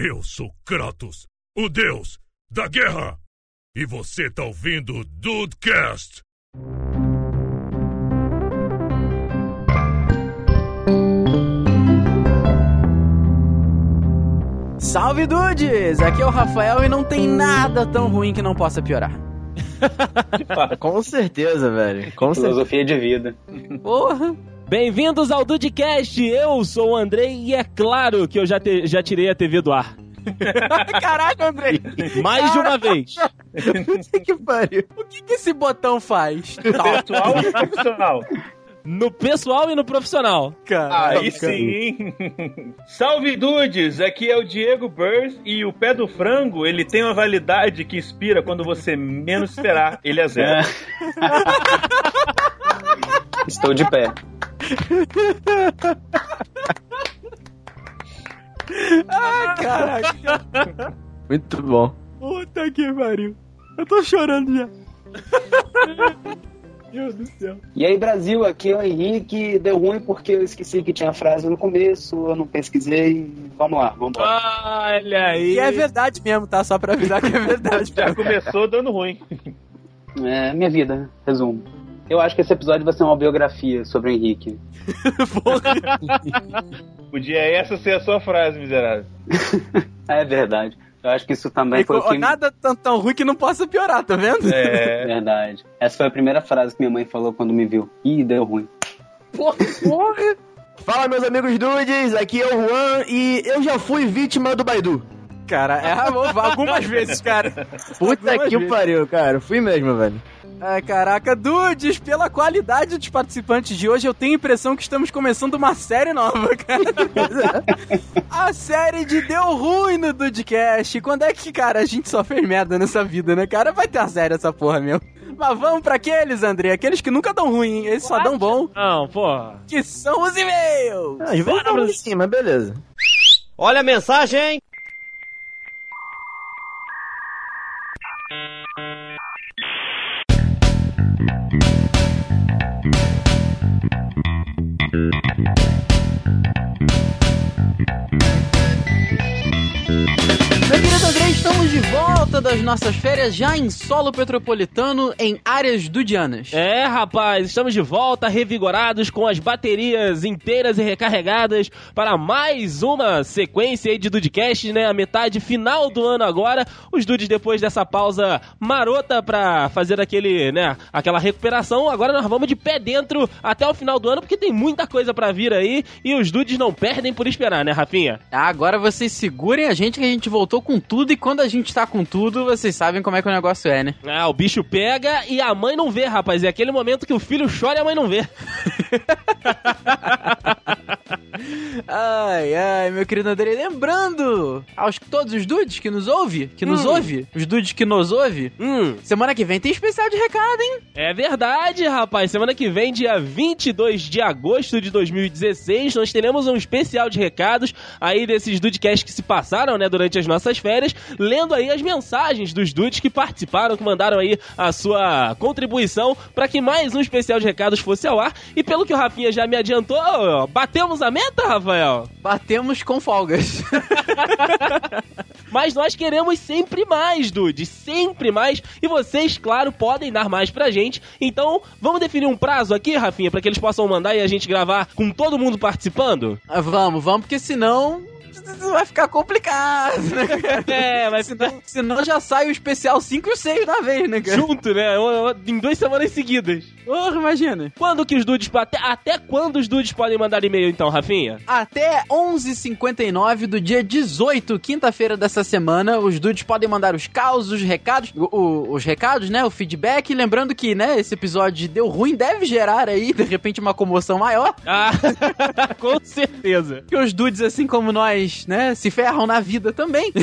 Eu sou Kratos, o deus da guerra. E você tá ouvindo o Dudecast. Salve dudes! Aqui é o Rafael e não tem nada tão ruim que não possa piorar. Com certeza, velho. Com certeza. Filosofia de vida. Porra! Bem-vindos ao Dudecast, eu sou o Andrei e é claro que eu já, te- já tirei a TV do ar. Caraca, Andrei! Mais de uma vez. que pariu. O que, que esse botão faz? Pessoal ou profissional? No pessoal e no profissional. Cara, Aí sim, hein? Salve dudes, aqui é o Diego Burrs e o pé do frango, ele tem uma validade que expira quando você menos esperar, ele é zero. Estou de pé. Caraca! Muito bom. Puta que pariu! Eu tô chorando já. Meu Deus do céu. E aí, Brasil, aqui é o Henrique. Deu ruim porque eu esqueci que tinha frase no começo, eu não pesquisei. Vamos lá, vamos lá. Olha aí. E é verdade mesmo, tá? Só pra avisar que é verdade. Já começou dando ruim. É, minha vida, resumo. Eu acho que esse episódio vai ser uma biografia sobre o Henrique. Podia essa ser a sua frase, miserável. É verdade. Eu acho que isso também E foi o que. Nada tão, tão ruim que não possa piorar, tá vendo? É verdade. Essa foi a primeira frase que minha mãe falou quando me viu. Ih, deu ruim. Fala, meus amigos dudes. Aqui é o Juan e eu já fui vítima do Baidu. Cara, é algumas vezes, cara. Puta Algumas que vezes. pariu, cara. Fui mesmo, velho. Ai, caraca, dudes, pela qualidade dos participantes de hoje, eu tenho a impressão que estamos começando uma série nova, cara. a série de Deu Ruim no Dudecast. Quando é que, cara, a gente só fez merda nessa vida, né, cara? Vai ter a série essa porra mesmo. Mas vamos pra aqueles, André, aqueles que nunca dão ruim, hein? Eles só dão bom, Não, porra. que são os e-mails. Ah, tava em cima, beleza. Olha a mensagem. Das nossas férias já em solo petropolitano em áreas dudianas. É, rapaz, estamos de volta, revigorados, com as baterias inteiras e recarregadas para mais uma sequência aí de Dudecast, né? A metade final do ano agora. Os Dudes, depois dessa pausa marota pra fazer aquele, né? Aquela recuperação. Agora nós vamos de pé dentro até o final do ano, porque tem muita coisa pra vir aí e os Dudes não perdem por esperar, né, Rafinha? Agora vocês segurem a gente que a gente voltou com tudo e quando a gente tá com tudo, vocês sabem como é que o negócio é, né? Ah, o bicho pega e a mãe não vê, rapaz. É aquele momento que o filho chora e a mãe não vê. Ai, ai, meu querido André, lembrando aos todos os dudes que nos ouve, que nos Hum. ouve, os dudes que nos ouve, Hum, semana que vem tem especial de recado, hein? É verdade, rapaz. Semana que vem, dia 22 de agosto de 2016, nós teremos um especial de recados aí desses Dudecast que se passaram, né, durante as nossas férias, lendo aí as mensagens dos Dudes que participaram, que mandaram aí a sua contribuição para que mais um especial de recados fosse ao ar. E pelo que o Rafinha já me adiantou, batemos a meta, Rafael? Batemos com folgas. Mas nós queremos sempre mais, dude, sempre mais. E vocês, claro, podem dar mais pra gente. Então, vamos definir um prazo aqui, Rafinha, pra que eles possam mandar e a gente gravar com todo mundo participando? Ah, vamos, vamos, porque senão vai ficar complicado, né, cara? É, vai ficar Senão, senão já sai o especial 5 e o 6 da vez, né, cara? junto, né? Em duas semanas seguidas. Porra, imagina. Quando que os dudes... Até, até quando os dudes podem mandar e-mail, então, Rafinha? Até 11h59 do dia 18, quinta-feira dessa semana, os dudes podem mandar os causos, os recados, o- o- os recados, né, o feedback. Lembrando que, né, esse episódio deu ruim, deve gerar aí, de repente, uma comoção maior. Ah, com certeza. Porque os dudes, assim como nós, né, se ferram na vida também.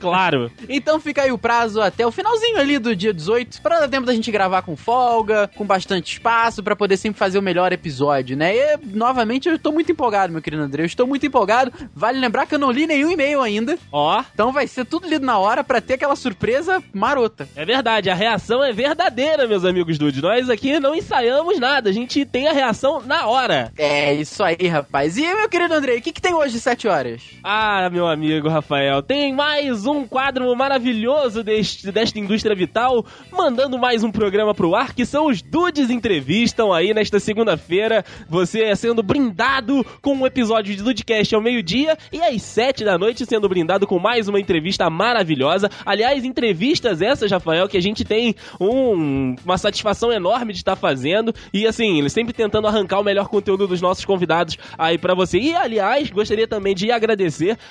Claro. Então fica aí o prazo até o finalzinho ali do dia 18, pra dar tempo da gente gravar com folga, com bastante espaço, pra poder sempre fazer o melhor episódio, né? E, novamente, eu tô muito empolgado, meu querido André, eu estou muito empolgado. Vale lembrar que eu não li nenhum e-mail ainda, Ó, então vai ser tudo lido na hora pra ter aquela surpresa marota. É verdade, a reação é verdadeira, meus amigos dudes. Nós aqui não ensaiamos nada, a gente tem a reação na hora. É, isso aí, rapaz. E meu querido André, o que, que tem hoje, 7 horas? Ah, meu amigo Rafael, tem mais um quadro maravilhoso deste, desta indústria vital, mandando mais um programa pro ar, que são os Dudes Entrevistam aí nesta segunda-feira. Você é sendo brindado com um episódio de Dudecast ao meio-dia e às sete da noite sendo brindado com mais uma entrevista maravilhosa. Aliás, entrevistas essas, Rafael, que a gente tem um, uma satisfação enorme de estar fazendo e assim, sempre tentando arrancar o melhor conteúdo dos nossos convidados aí para você. E aliás, gostaria também de agradecer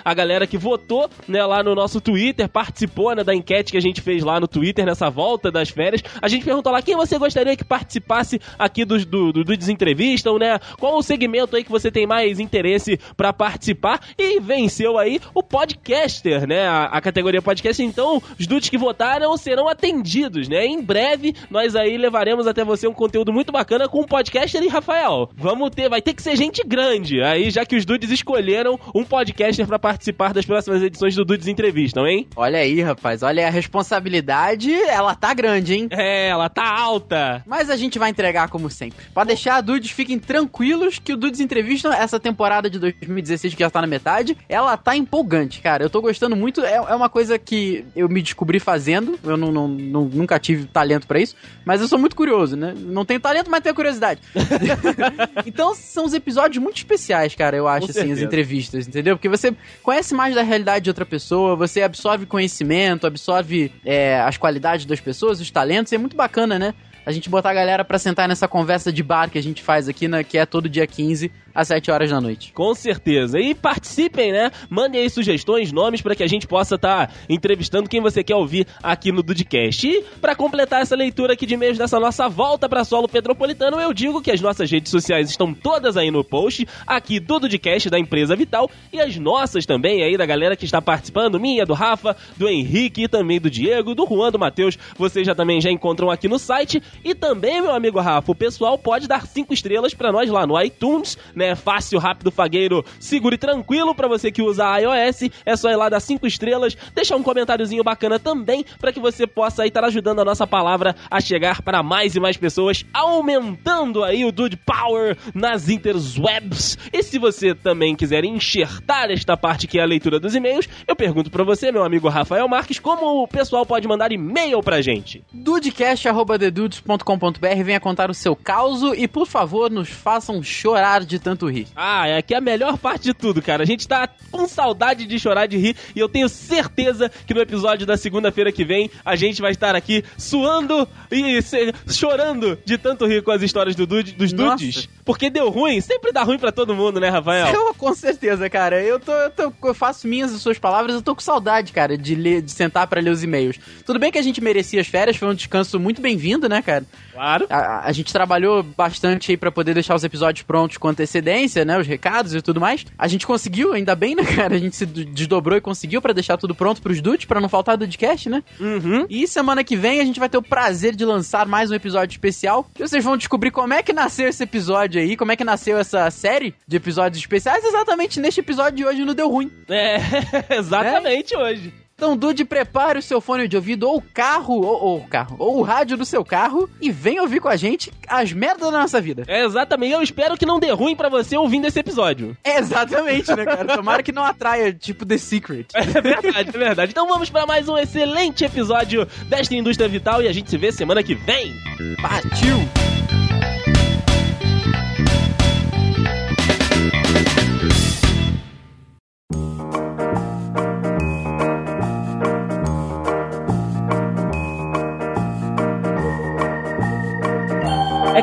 a galera que votou, né, lá no nosso Twitter, participou, né, da enquete que a gente fez lá no Twitter nessa volta das férias. A gente perguntou lá quem você gostaria que participasse aqui do, do, do, do Desentrevistam, né? Qual o segmento aí que você tem mais interesse para participar? E venceu aí o podcaster, né? A, a categoria podcast. Então, os dudes que votaram serão atendidos, né? Em breve, nós aí levaremos até você um conteúdo muito bacana com o podcaster e Rafael. Vamos ter, vai ter que ser gente grande. Aí, já que os dudes escolheram um podcaster para participar das próximas edições do Dudes Entrevistam, hein? Olha aí, rapaz. Olha, a responsabilidade, ela tá grande, hein? É, ela tá alta. Mas a gente vai entregar como sempre. Pra deixar, dudes, fiquem tranquilos que o Dudes Entrevistam, essa temporada de 2016 que já tá na metade, ela tá empolgante, cara. Eu tô gostando muito. É, é uma coisa que eu me descobri fazendo. Eu não, não, não nunca tive talento para isso. Mas eu sou muito curioso, né? Não tenho talento, mas tenho curiosidade. então são os episódios muito especiais, cara, eu acho, assim, as entrevistas, entendeu? Porque você conhece mais da realidade de outra pessoa, você absorve conhecimento, absorve é, as qualidades das pessoas, os talentos, é muito bacana, né? A gente botar a galera pra sentar nessa conversa de bar que a gente faz aqui, né, que é todo dia 15 às 7 horas da noite. Com certeza. E participem, né? Mandem aí sugestões, nomes para que a gente possa estar tá entrevistando quem você quer ouvir aqui no Dudcast. E para completar essa leitura aqui de e-mails dessa nossa volta para solo petropolitano, eu digo que as nossas redes sociais estão todas aí no post, aqui do Dudcast da empresa Vital e as nossas também aí da galera que está participando, minha, do Rafa, do Henrique e também do Diego, do Juan, do Matheus, vocês já também já encontram aqui no site. E também, meu amigo Rafa, o pessoal pode dar cinco estrelas para nós lá no iTunes, né? Fácil, rápido, fagueiro, seguro e tranquilo para você que usa iOS. É só ir lá dar cinco estrelas, deixar um comentáriozinho bacana também para que você possa estar ajudando a nossa palavra a chegar para mais e mais pessoas, aumentando aí o Dude Power nas interwebs. E se você também quiser enxertar esta parte que é a leitura dos e-mails, eu pergunto para você, meu amigo Rafael Marques, como o pessoal pode mandar e-mail pra gente? dudecast.com.br venha contar o seu caos e, por favor, nos façam chorar de tanto rir. Ah, é que é a melhor parte de tudo, cara. A gente tá com saudade de chorar de rir e eu tenho certeza que no episódio da segunda-feira que vem a gente vai estar aqui suando e se, chorando de tanto rir com as histórias do dude, dos Nossa. dudes. Porque deu ruim, sempre dá ruim pra todo mundo, né, Rafael? Eu, com certeza, cara. Eu, tô, eu, tô- eu faço minhas as suas palavras, eu tô com saudade, cara, de ler, de sentar pra ler os e-mails. Tudo bem que a gente merecia as férias, foi um descanso muito bem-vindo, né, cara? Claro. A, a gente trabalhou bastante aí pra poder deixar os episódios prontos com antecedência, né? Os recados e tudo mais. A gente conseguiu, ainda bem, né, cara? A gente se desdobrou e conseguiu pra deixar tudo pronto pros dudes, pra não faltar podcast, né? Uhum. E semana que vem a gente vai ter o prazer de lançar mais um episódio especial. E vocês vão descobrir como é que nasceu esse episódio aí, como é que nasceu essa série de episódios especiais, exatamente neste episódio de hoje no Deu Ruim. É, exatamente hoje. Então, Dude, prepare o seu fone de ouvido ou o carro, ou, ou o carro, ou o rádio do seu carro e vem ouvir com a gente as merdas da nossa vida. É exatamente. Eu espero que não dê ruim pra você ouvindo esse episódio. É exatamente, né, cara? Tomara que não atraia, tipo, The Secret. É verdade, é verdade. Então vamos pra mais um excelente episódio desta indústria vital e a gente se vê semana que vem. Partiu!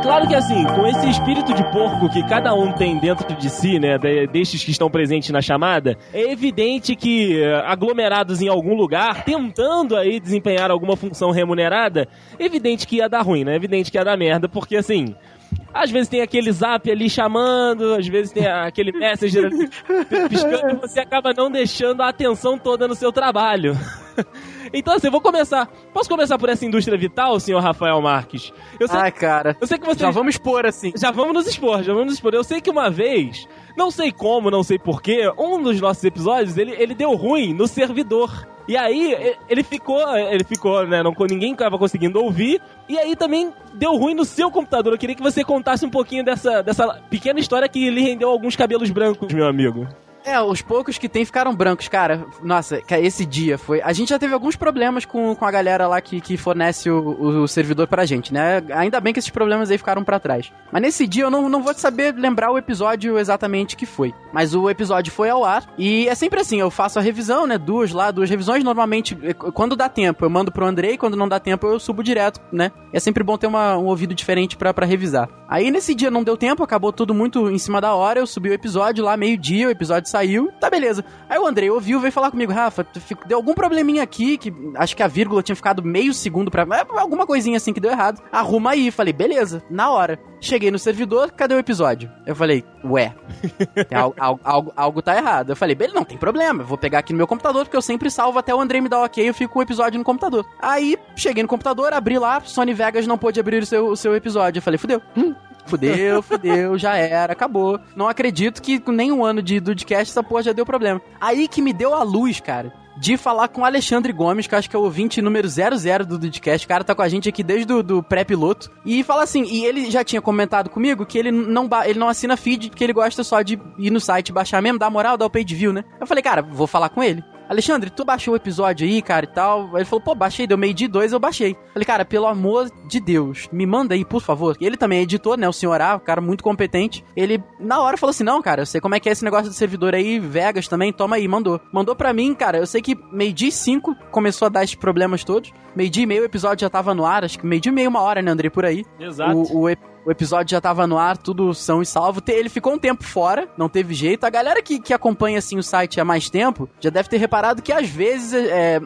Claro que assim, com esse espírito de porco que cada um tem dentro de si, né, de- destes que estão presentes na chamada, é evidente que eh, aglomerados em algum lugar, tentando aí desempenhar alguma função remunerada, evidente que ia dar ruim, né? Evidente que ia dar merda, porque assim, às vezes tem aquele zap ali chamando, às vezes tem aquele messenger ali piscando e você acaba não deixando a atenção toda no seu trabalho. Então assim, eu vou começar. Posso começar por essa indústria vital, senhor Rafael Marques? Eu sei, Ai, cara. eu sei que você Já vamos expor assim. já vamos nos expor, já vamos nos expor. Eu sei que uma vez, não sei como, não sei porquê, um dos nossos episódios, ele, ele deu ruim no servidor. E aí, ele ficou, ele ficou, né, não, ninguém tava conseguindo ouvir. E aí também deu ruim no seu computador. Eu queria que você contasse um pouquinho dessa, dessa pequena história que lhe rendeu alguns cabelos brancos, meu amigo. É, os poucos que tem ficaram brancos, cara. Nossa, esse dia foi. A gente já teve alguns problemas com, com a galera lá que, que fornece o, o servidor pra gente, né? Ainda bem que esses problemas aí ficaram pra trás. Mas nesse dia eu não, não vou saber lembrar o episódio exatamente que foi. Mas o episódio foi ao ar e é sempre assim: eu faço a revisão, né? Duas lá, duas revisões. Normalmente, eh, quando dá tempo, eu mando pro Andrei, quando não dá tempo, eu subo direto, né? É sempre bom ter uma, um ouvido diferente pra revisar. Aí nesse dia não deu tempo, acabou tudo muito em cima da hora. Eu subi o episódio lá, meio-dia, o episódio saiu, tá beleza. Aí o Andrei ouviu, veio falar comigo, Rafa, deu algum probleminha aqui, que acho que a vírgula tinha ficado meio segundo pra. É, alguma coisinha assim que deu errado. Arruma aí. Falei, beleza, na hora. Cheguei no servidor, cadê o episódio? Eu falei, ué, algo, algo, algo, algo tá errado. Eu falei, beleza, não tem problema, eu vou pegar aqui no meu computador, porque eu sempre salvo até o Andrei me dar ok, eu fico com o episódio no computador. Aí, cheguei no computador, abri lá, Sony Vegas não pôde abrir o seu, o seu episódio. Eu falei, fudeu. Hum, Fudeu, fudeu, já era, acabou. Não acredito que com nenhum ano de Dudcast essa porra já deu problema. Aí que me deu a luz, cara de falar com o Alexandre Gomes, que acho que é o ouvinte número 00 do Dudcast. O cara tá com a gente aqui desde o do pré-piloto. E fala assim, e ele já tinha comentado comigo que ele não, ele não assina feed, que ele gosta só de ir no site baixar mesmo, dar moral, dar o page view, né? Eu falei, cara, vou falar com ele. Alexandre, tu baixou o episódio aí, cara, e tal? Ele falou, pô, baixei, deu meio de dois, eu baixei. Falei, cara, pelo amor de Deus, me manda aí, por favor. Ele também é editor, né, o senhor A, um cara muito competente. Ele, na hora, falou assim, não, cara, eu sei como é que é esse negócio do servidor aí, Vegas também, toma aí, mandou. Mandou pra mim, cara, eu sei que meio dia e cinco começou a dar esses problemas todos. Meio dia e meio o episódio já tava no ar, acho que meio dia e meio, uma hora, né, André, por aí. Exato. O, o, o episódio já tava no ar, tudo são e salvo. Ele ficou um tempo fora, não teve jeito. A galera que, que acompanha assim o site há mais tempo já deve ter reparado que às vezes é, é,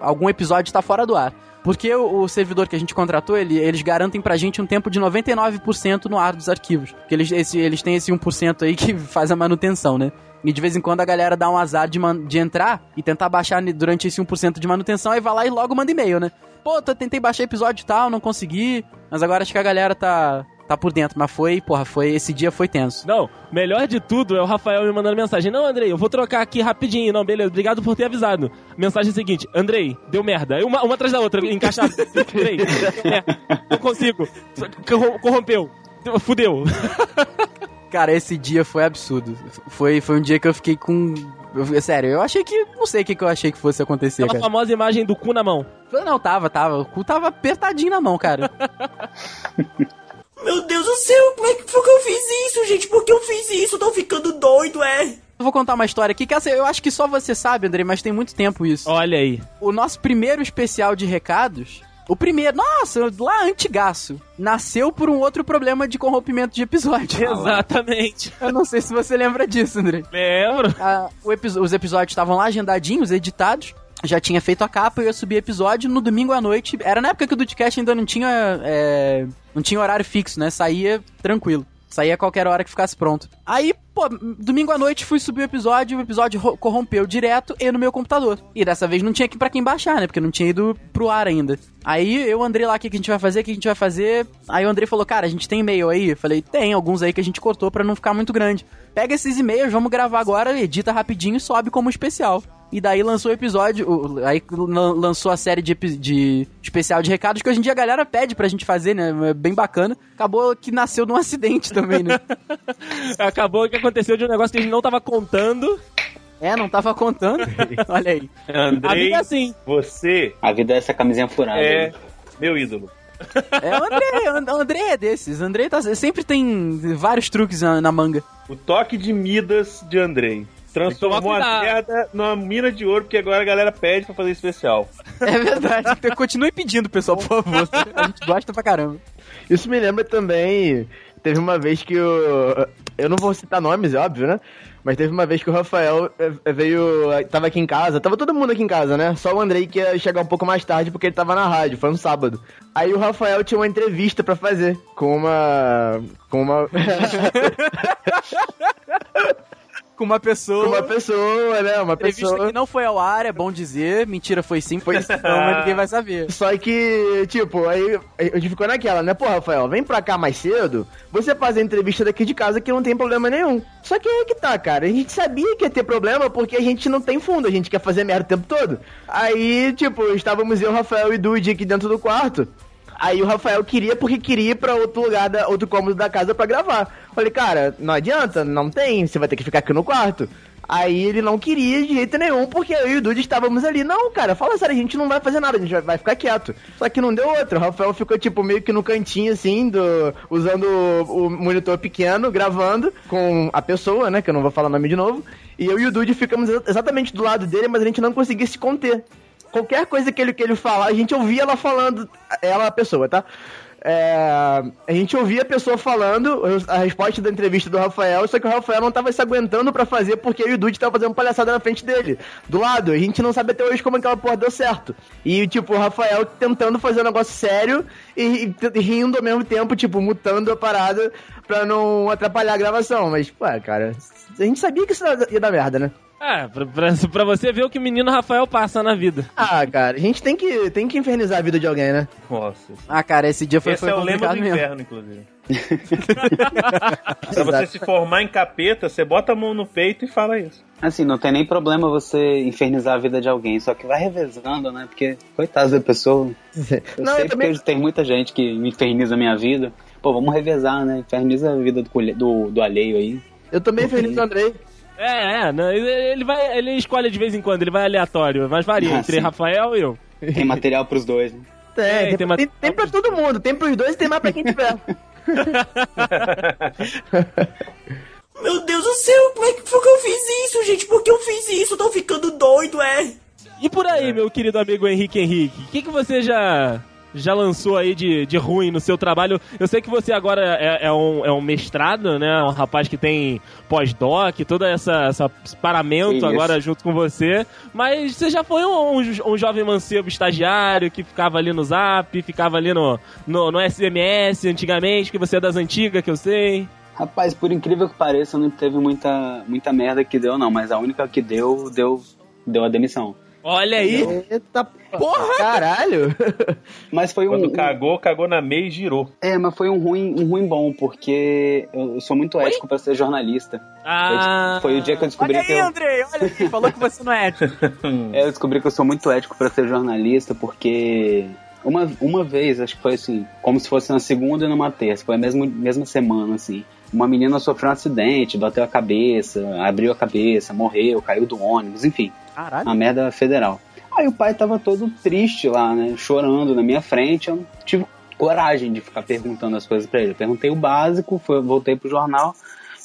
algum episódio tá fora do ar. Porque o, servidor que a gente contratou, ele, eles garantem pra gente um tempo de 99% no ar dos arquivos. Porque eles, esse, eles têm esse 1% aí que faz a manutenção, né? E de vez em quando a galera dá um azar de, de entrar e tentar baixar durante esse 1% de manutenção, aí vai lá e logo manda e-mail, né? Pô, tentei baixar episódio e tal, não consegui. Mas agora acho que a galera tá, tá por dentro. Mas foi, porra, foi. Esse dia foi tenso. Não, melhor de tudo é o Rafael me mandando mensagem. Não, Andrei, eu vou trocar aqui rapidinho. Não, beleza, obrigado por ter avisado. Mensagem seguinte: Andrei, deu merda. Uma, uma atrás da outra, encaixado. Andrei, é, não consigo. Corrompeu. Fudeu. Cara, esse dia foi absurdo. Foi, foi um dia que eu fiquei com. Eu, sério, eu achei que. Não sei o que, que eu achei que fosse acontecer. Aquela cara. famosa imagem do cu na mão. Não, tava, tava. O cu tava apertadinho na mão, cara. Meu Deus do céu, como é que foi que eu fiz isso, gente? Por que eu fiz isso? tô ficando doido, é? Eu vou contar uma história aqui que essa, eu acho que só você sabe, André, mas tem muito tempo isso. Olha aí. O nosso primeiro especial de recados o primeiro, nossa, lá antigaço, nasceu por um outro problema de corrompimento de episódio. Exatamente. Eu não sei se você lembra disso, André. Lembro. Ah, os episódios estavam lá agendadinhos, editados. Já tinha feito a capa, eu ia subir episódio no domingo à noite. Era na época que o Dudcast ainda não tinha. É, não tinha horário fixo, né? Saía tranquilo. Saía a qualquer hora que ficasse pronto. Aí, pô, domingo à noite fui subir o episódio, o episódio corrompeu direto e no meu computador. E dessa vez não tinha aqui para quem baixar, né? Porque não tinha ido pro ar ainda. Aí eu, Andrei lá, o que, que a gente vai fazer? O que a gente vai fazer? Aí o Andrei falou, cara, a gente tem e-mail aí? Eu falei, tem, alguns aí que a gente cortou para não ficar muito grande. Pega esses e-mails, vamos gravar agora, edita rapidinho e sobe como especial. E daí lançou o episódio, aí lançou a série de, de especial de recados que hoje em dia a galera pede pra gente fazer, né? É bem bacana. Acabou que nasceu num acidente também, né? Acabou que aconteceu de um negócio que a gente não tava contando. É, não tava contando. Olha aí. Andrei, a vida é assim. Você. A vida é essa camisinha furada. É meu ídolo. É, o André, o André é desses. O André tá, sempre tem vários truques na, na manga. O toque de Midas de Andrei. Transformou a merda numa mina de ouro, porque agora a galera pede pra fazer especial. É verdade. Então, continue pedindo, pessoal, por favor. A gente gosta pra caramba. Isso me lembra também. Teve uma vez que o. Eu não vou citar nomes, é óbvio, né? Mas teve uma vez que o Rafael eh, eh, veio. Tava aqui em casa, tava todo mundo aqui em casa, né? Só o Andrei que ia chegar um pouco mais tarde porque ele tava na rádio, foi um sábado. Aí o Rafael tinha uma entrevista para fazer com uma. Com uma. com uma pessoa. Com uma pessoa, né? Uma Entrevista pessoa. que não foi ao ar, é bom dizer. Mentira, foi sim, foi sim, não, mas ninguém vai saber. Só que, tipo, aí a gente ficou naquela, né? Pô, Rafael, vem pra cá mais cedo, você faz a entrevista daqui de casa que não tem problema nenhum. Só que aí que tá, cara. A gente sabia que ia ter problema porque a gente não tem fundo, a gente quer fazer merda o tempo todo. Aí, tipo, estávamos eu, Rafael e Dude aqui dentro do quarto. Aí o Rafael queria porque queria ir pra outro lugar, da, outro cômodo da casa para gravar. Falei, cara, não adianta, não tem, você vai ter que ficar aqui no quarto. Aí ele não queria de jeito nenhum, porque eu e o Dude estávamos ali. Não, cara, fala sério, a gente não vai fazer nada, a gente vai, ficar quieto. Só que não deu outro. O Rafael ficou, tipo, meio que no cantinho, assim, do, usando o, monitor pequeno, gravando com a pessoa, né? Que eu não vou falar o nome de novo. E eu e o Dude ficamos exa- exatamente do lado dele, mas a gente não conseguia se conter. Qualquer coisa que ele, que ele falar, a gente ouvia ela falando, ela a pessoa, tá? É, a gente ouvia a pessoa falando a resposta da entrevista do Rafael, só que o Rafael não tava se aguentando pra fazer porque o Dude tava fazendo palhaçada na frente dele, do lado. A gente não sabe até hoje como aquela porra deu certo. E, tipo, o Rafael tentando fazer um negócio sério e, e rindo ao mesmo tempo, tipo, mutando a parada pra não atrapalhar a gravação. Mas, pô, cara, a gente sabia que isso ia dar merda, né? É, pra, pra, pra você ver o que o menino Rafael passa na vida. Ah, cara, a gente tem que, tem que infernizar a vida de alguém, né? Nossa. Ah, cara, esse dia foi, Esse foi é o lema do mesmo. inferno, inclusive. pra você se formar em capeta, você bota a mão no peito e fala isso. Assim, não tem nem problema você infernizar a vida de alguém, só que vai revezando, né? Porque, coitado da pessoa. Eu Não, sei eu também- tem muita gente que inferniza a minha vida. Pô, vamos revezar, né? Inferniza a vida do, do, do alheio aí. Eu também infernizo o Andrei. É, é, não, ele, vai, ele escolhe de vez em quando, ele vai aleatório, mas varia Ah, entre sim. Rafael e eu. Tem material pros dois, né? Tem, É, tem, tem tem, tem pra todo mundo, tem pros dois e tem mais pra quem tiver. Meu Deus do céu, como é que foi que eu fiz isso, gente? Por que eu fiz isso? Eu tô ficando doido, é? E por aí, meu querido amigo Henrique Henrique, o que, que você já, já lançou aí de, de ruim no seu trabalho? Eu sei que você agora é, é um, é um mestrado, né? Um rapaz que tem pós-doc, todo essa, essa esse paramento Isso. agora junto com você. Mas você já foi um, um, um jovem mancebo estagiário que ficava ali no Zap, ficava ali no, no, no SMS antigamente, que você é das antigas, que eu sei. Rapaz, por incrível que pareça, não teve muita, muita merda que deu, não. Mas a única que deu, deu, deu a demissão. Olha aí! Eita porra! Caralho! Mas foi um. Quando cagou, cagou na meia e girou. É, mas foi um ruim, um ruim bom, porque eu sou muito ético pra ser jornalista. Ah, Foi o dia que eu descobri Olha que aí, eu, Andrei, olha aí, falou que você não é ético. é, eu descobri que eu sou muito ético pra ser jornalista, porque uma, uma vez, acho que foi assim, como se fosse na segunda e numa terça, foi a mesma, mesma semana, assim. Uma menina sofreu um acidente, bateu a cabeça, abriu a cabeça, morreu, caiu do ônibus, enfim. Caralho. uma merda federal. Aí o pai tava todo triste lá, né? Chorando na minha frente. Eu tive coragem de ficar perguntando as coisas pra ele. Eu perguntei o básico, foi, voltei pro jornal.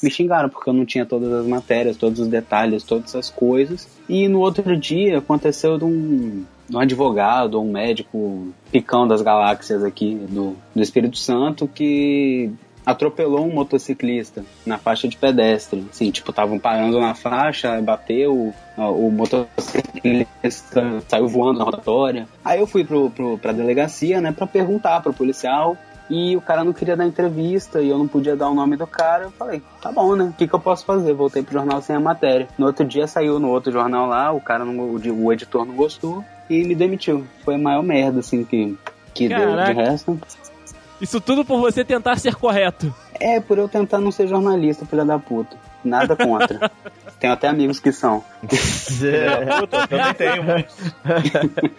Me xingaram porque eu não tinha todas as matérias, todos os detalhes, todas essas coisas. E no outro dia aconteceu de um, um advogado, um médico picão das galáxias aqui do, do Espírito Santo que atropelou um motociclista na faixa de pedestre. Assim, tipo, estavam parando na faixa, bateu, o motociclista saiu voando na rotatória. Aí eu fui pro, pro, pra delegacia, né, pra perguntar pro policial. E o cara não queria dar entrevista e eu não podia dar o nome do cara. Eu falei, tá bom, né? O que, que eu posso fazer? Voltei pro jornal sem a matéria. No outro dia saiu no outro jornal lá, o cara, não, o, editor não gostou e me demitiu. Foi a maior merda, assim, que, que deu. De resto, Isso tudo por você tentar ser correto. é por eu tentar não ser jornalista, filha da puta. Nada contra. Tenho até amigos que são. Puta, eu também tenho muitos.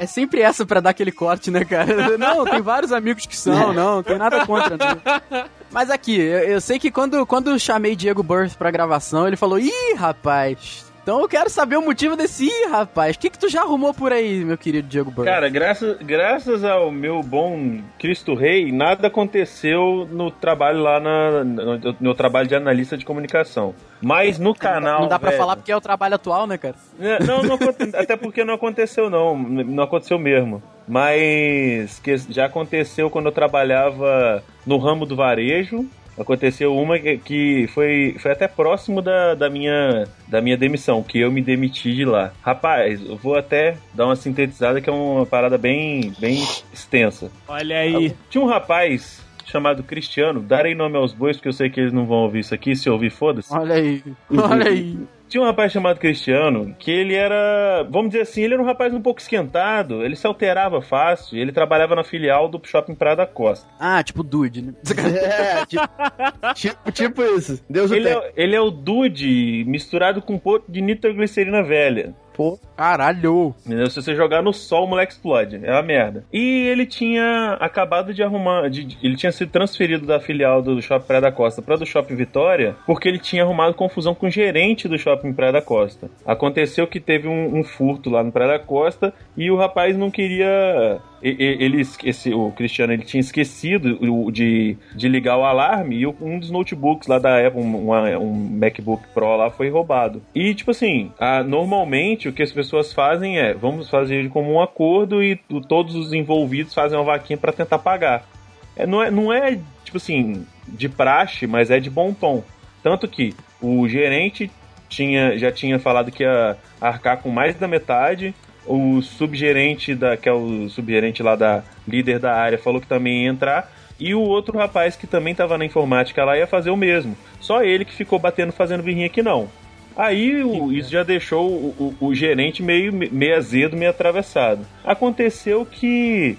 É sempre essa pra dar aquele corte, né, cara? Não, tem vários amigos que são, não, não tem nada contra, não. Mas aqui, eu, eu sei que quando, quando eu chamei Diego Birth pra gravação, ele falou, ih, rapaz, então eu quero saber o motivo desse ih, rapaz. O que que tu já arrumou por aí, meu querido Diego Birth? Cara, graças, graças ao meu bom Cristo Rei, nada aconteceu no trabalho lá na, no, meu trabalho de analista de comunicação. Mas no canal. não dá pra velho, falar porque é o trabalho atual, né, cara? É, Não, não até porque não aconteceu não, não aconteceu mesmo. Mas que já aconteceu quando eu trabalhava no ramo do varejo. Aconteceu uma que, que foi, foi até próximo da, da, minha, da minha demissão, que eu me demiti de lá. Rapaz, eu vou até dar uma sintetizada que é uma parada bem, bem extensa. Olha aí. Tinha um rapaz chamado Cristiano, darei nome aos bois porque eu sei que eles não vão ouvir isso aqui, se ouvir, foda-se. Olha aí, olha aí. Tinha um rapaz chamado Cristiano que ele era, vamos dizer assim, ele era um rapaz um pouco esquentado, ele se alterava fácil, ele trabalhava na filial do Shopping Praia da Costa. Ah, tipo Dude, né? É, tipo, tipo, tipo isso. Deus o Ele tem. é, ele é o Dude misturado com um pouco de nitroglicerina velha. Pô, Caralho. Entendeu? Se você jogar no sol, o moleque explode. É uma merda. E ele tinha acabado de arrumar. de- ele tinha sido transferido da filial do Shopping Praia da Costa para do Shopping Vitória, porque ele tinha arrumado confusão com o gerente do Shopping Praia da Costa. Aconteceu que teve um, um furto lá no Praia da Costa e o rapaz não queria. Ele, esse, o Cristiano ele tinha esquecido de, de ligar o alarme e um dos notebooks lá da Apple, um, um MacBook Pro lá, foi roubado. E, tipo assim, a- normalmente o que as pessoas fazem é: vamos fazer de comum acordo e todos os envolvidos fazem uma vaquinha para tentar pagar. É, não, é, não é, tipo assim, de praxe, mas é de bom tom. Tanto que o gerente tinha, já tinha falado que ia arcar com mais da metade. O subgerente, da, que é o subgerente lá da líder da área, falou que também ia entrar. E o outro rapaz que também estava na informática lá ia fazer o mesmo. Só ele que ficou batendo, fazendo birrinha que não. Aí o- isso já deixou o, o- o gerente meio, meio azedo, meio atravessado. Aconteceu que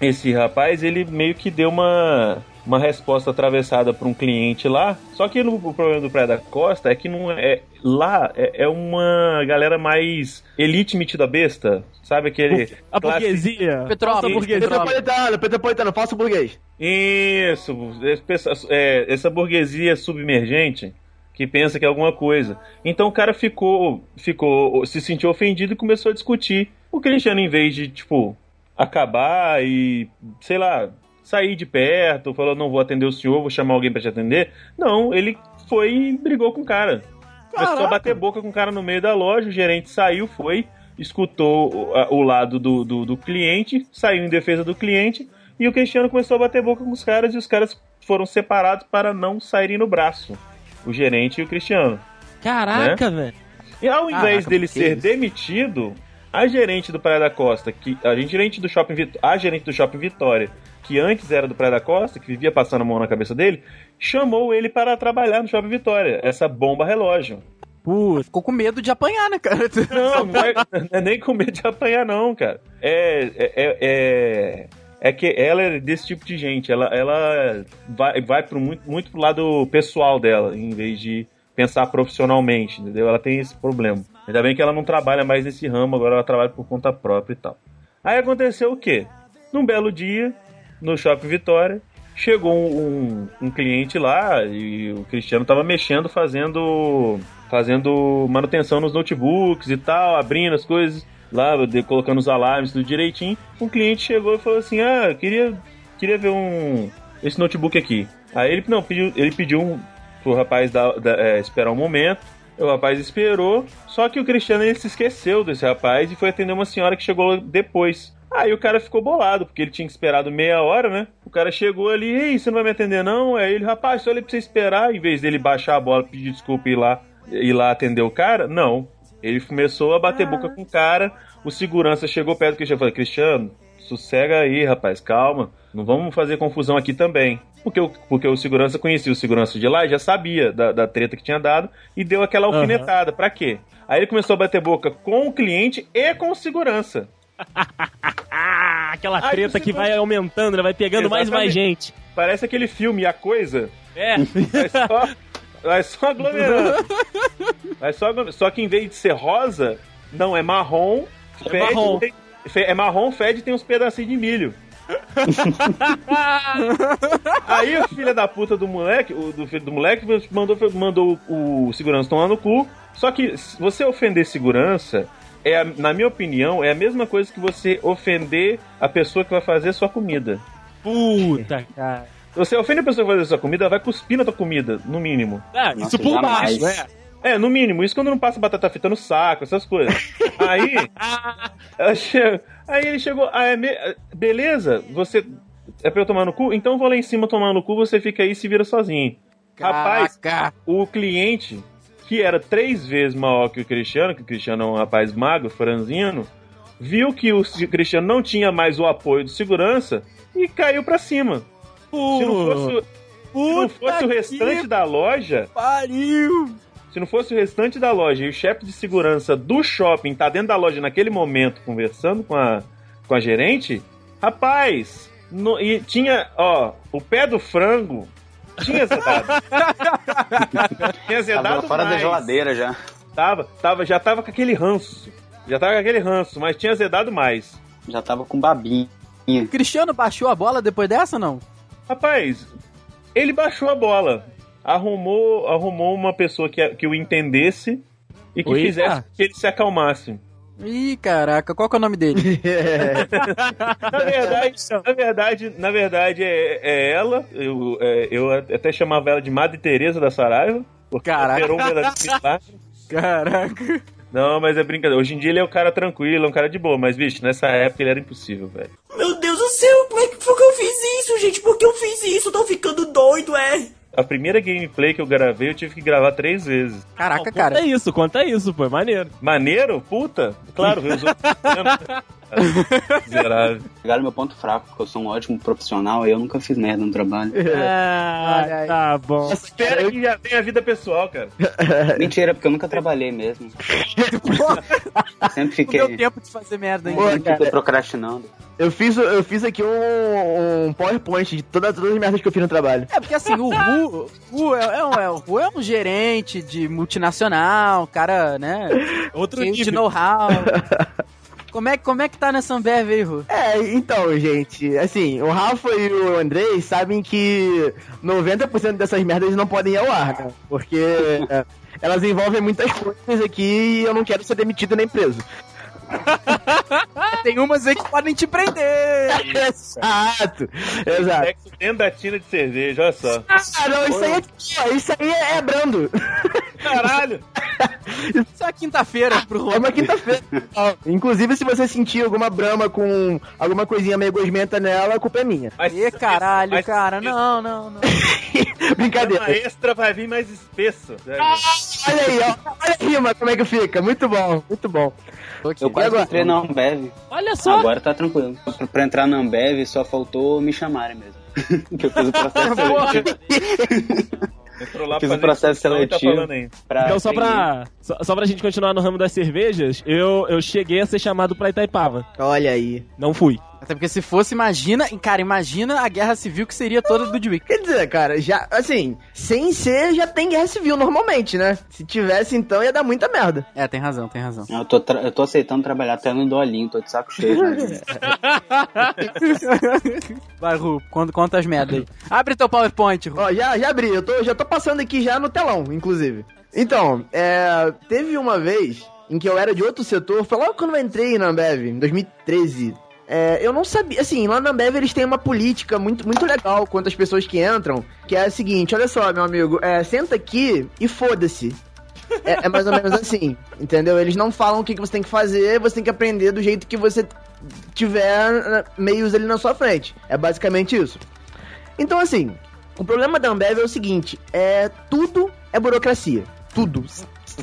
esse rapaz, ele meio que deu uma, uma resposta atravessada para um cliente lá. Só que no- o problema do Praia da Costa é que não é lá é, é uma galera mais elite metida besta, sabe aquele A classe- burguesia. Petrópolis, burguesia. Petropolitano, Petropolitano, falso burguês. Isso, é, essa burguesia submergente que pensa que é alguma coisa. Então o cara ficou, ficou, se sentiu ofendido e começou a discutir. O Cristiano, em vez de, tipo, acabar e, sei lá, sair de perto, falou, não vou atender o senhor, vou chamar alguém pra te atender. Não, ele foi e brigou com o cara. Começou a bater boca com o cara no meio da loja, o gerente saiu, foi, escutou o, o lado do, do, do cliente, saiu em defesa do cliente, e o Cristiano começou a bater boca com os caras, e os caras foram separados para não saírem no braço. O gerente e o Cristiano. Caraca, velho. E ao invés Caraca, dele ser isso? demitido, a gerente do Praia da Costa, que a gerente do Shopping a gerente do Shopping Vitória, que antes era do Praia da Costa, que vivia passando a mão na cabeça dele, chamou ele para trabalhar no Shopping Vitória, essa bomba relógio. Putz, ficou com medo de apanhar, né, cara? Não, não é, não é nem com medo de apanhar, não, cara. É, é, é, é, é que ela é desse tipo de gente. Ela, ela vai, vai pro muito, muito pro lado pessoal dela, em vez de pensar profissionalmente, entendeu? Ela tem esse problema. Ainda bem que ela não trabalha mais nesse ramo, agora ela trabalha por conta própria e tal. Aí aconteceu o quê? Num belo dia, no Shopping Vitória, chegou um, um cliente lá e o Cristiano tava mexendo, fazendo fazendo manutenção nos notebooks e tal, abrindo as coisas lá, colocando os alarmes tudo direitinho. Um cliente chegou e falou assim: "Ah, queria queria ver um esse notebook aqui". Aí ele não pediu, ele pediu um, pro rapaz dar- dar- é, esperar um momento. O rapaz esperou, só que o Cristiano ele se esqueceu desse rapaz e foi atender uma senhora que chegou depois. Aí o cara ficou bolado, porque ele tinha esperado meia hora, né? O cara chegou ali, ei, você não vai me atender não? Aí ele, rapaz, só ele pra você esperar, em vez dele baixar a bola, pedir desculpa e ir lá, ir lá atender o cara, não. Ele começou a bater boca com o cara, o segurança chegou perto do Cristiano e falou, Cristiano, sossega aí, rapaz, calma, não vamos fazer confusão aqui também. Porque o, porque o segurança conhecia o segurança de lá e já sabia da, da treta que tinha dado e deu aquela alfinetada. Pra quê? Aí ele começou a bater boca com o cliente e com o segurança. Aquela Ai, treta que vai aumentando, né? vai pegando mais e mais gente. Parece aquele filme A Coisa. É. Vai só, vai só aglomerando. Vai só, só que em vez de ser rosa, não, é marrom. É fede, marrom. tem- é marrom, fede e tem uns pedacinhos de milho. Aí o filho da puta do moleque, o do filho do moleque, mandou, mandou o segurança tomar no cu. Só que se você ofender segurança, é, na minha opinião, é a mesma coisa que você ofender a pessoa que vai fazer sua comida. Puta, cara. Se você ofende a pessoa que vai fazer sua comida, ela vai cuspir na tua comida, no mínimo. Nossa, isso por jamais. baixo, né? É, no mínimo. Isso quando não passa batata frita no saco, essas coisas. Aí, ela chega, aí ele chegou, ah, é me- beleza, você é pra eu tomar no cu? Então eu vou lá em cima tomar no cu, você fica aí e se vira sozinho. Rapaz, Caraca. o cliente, que era três vezes maior que o Cristiano, que o Cristiano é um rapaz magro, franzino, viu que o Cristiano não tinha mais o apoio do segurança e caiu pra cima. Se não fosse, se não fosse o restante da loja, Pariu! Se não fosse o restante da loja e o chefe de segurança do shopping tá dentro da loja naquele momento conversando com a, com a gerente, rapaz, no- e tinha, ó, o pé do frango tinha zedado. tinha Tava zedado fora da mais. geladeira já. Tava, tava, já tava com aquele ranço. Já tava com aquele ranço, mas tinha azedado mais. Já tava com babinha. Cristiano baixou a bola depois dessa, não? Rapaz, ele baixou a bola. Arrumou, arrumou uma pessoa que, que o entendesse e que Eita. fizesse que ele se acalmasse. Ih, caraca, qual que é o nome dele? Na verdade, na verdade, na verdade é, é ela. Eu, é, eu até chamava ela de Madre Teresa da Saraiva. Porque Caraca. operou um. Caraca. Não, mas é brincadeira. Hoje em dia ele é um cara tranquilo, é um cara de boa. Mas, bicho, nessa época ele era impossível, velho. Meu Deus do céu, como é que foi que eu fiz isso, gente? Por que eu fiz isso? Tô ficando doido, é? A primeira gameplay que eu gravei, eu tive que gravar três vezes. Caraca, Conta cara. isso, conta isso, pô, é maneiro. Maneiro? Puta? Claro, sou... Miserável. Pegaram meu ponto fraco, porque eu sou um ótimo profissional e eu nunca fiz merda no trabalho. Ah, Olha aí. tá bom. Espera que já tem a vida pessoal, cara. Mentira, porque eu nunca trabalhei mesmo. Sempre Não fiquei, deu tempo de fazer merda ainda. Sempre fiquei procrastinando. Eu fiz, eu fiz aqui um, um PowerPoint de toda, todas as merdas que eu fiz no trabalho. É, porque assim, o Ru, Ru é, é um, é, o Ru é um gerente de multinacional, cara, né? Outro Cheio de know-how. Como é, como é que tá nessa Ambev aí, Ru? É, então, gente, assim, o Rafa e o Andrei sabem que 90% dessas merdas não podem ir ao ar, né? Porque é, elas envolvem muitas coisas aqui e eu não quero ser demitido nem preso. Tem umas aí que podem te prender. Exato, exato. Sexo dentro da tina de cerveja, olha só. Ah, não, isso aí é, isso aí é, é brando. Caralho! Isso é quinta-feira pro Ru. É uma quinta-feira. Inclusive, se você sentir alguma brama com alguma coisinha meio gosmenta nela, a culpa é minha. Mas, Ê, caralho, mas- cara, não, não, não. Brincadeira. A extra vai vir mais espesso. Olha aí, ó. Olha a rima, como é que fica. Muito bom, muito bom. Eu quase agora? entrei na Ambev. Olha só. Agora tá tranquilo. Pra, pra entrar na Ambev só faltou me chamarem mesmo. que eu fiz o processo. Entrou lá Fiz o processo fazer inscrição e seletivo. Tá. Pra Então, só pra, só, só pra gente continuar no ramo das cervejas, eu, eu cheguei a ser chamado pra Itaipava. Olha aí. Não fui. Até porque se fosse, imagina, cara, imagina a guerra civil que seria toda do Ludwig. Quer dizer, cara, já, assim, sem ser, já tem guerra civil normalmente, né? Se tivesse, então, ia dar muita merda. É, tem razão, tem razão. Eu tô, tra- eu tô aceitando trabalhar até no dolinho, tô de saco cheio. já. Vai, Ru, conta, conta as merdas aí. Abre teu PowerPoint, Ru. Ó, já, já abri, eu tô, já tô passando aqui já no telão, inclusive. Então, é, teve uma vez em que eu era de outro setor, foi logo quando eu entrei na Ambev, em 2013. É, eu não sabia, assim, lá na Ambev eles têm uma política muito, muito legal quanto às pessoas que entram, que é a seguinte, olha só, meu amigo, é, senta aqui e foda-se. É, é mais ou menos assim, entendeu? Eles não falam o que, que você tem que fazer, você tem que aprender do jeito que você tiver né, meios ali na sua frente. É basicamente isso. Então, assim, o problema da Ambev é o seguinte: é tudo é burocracia. Tudo.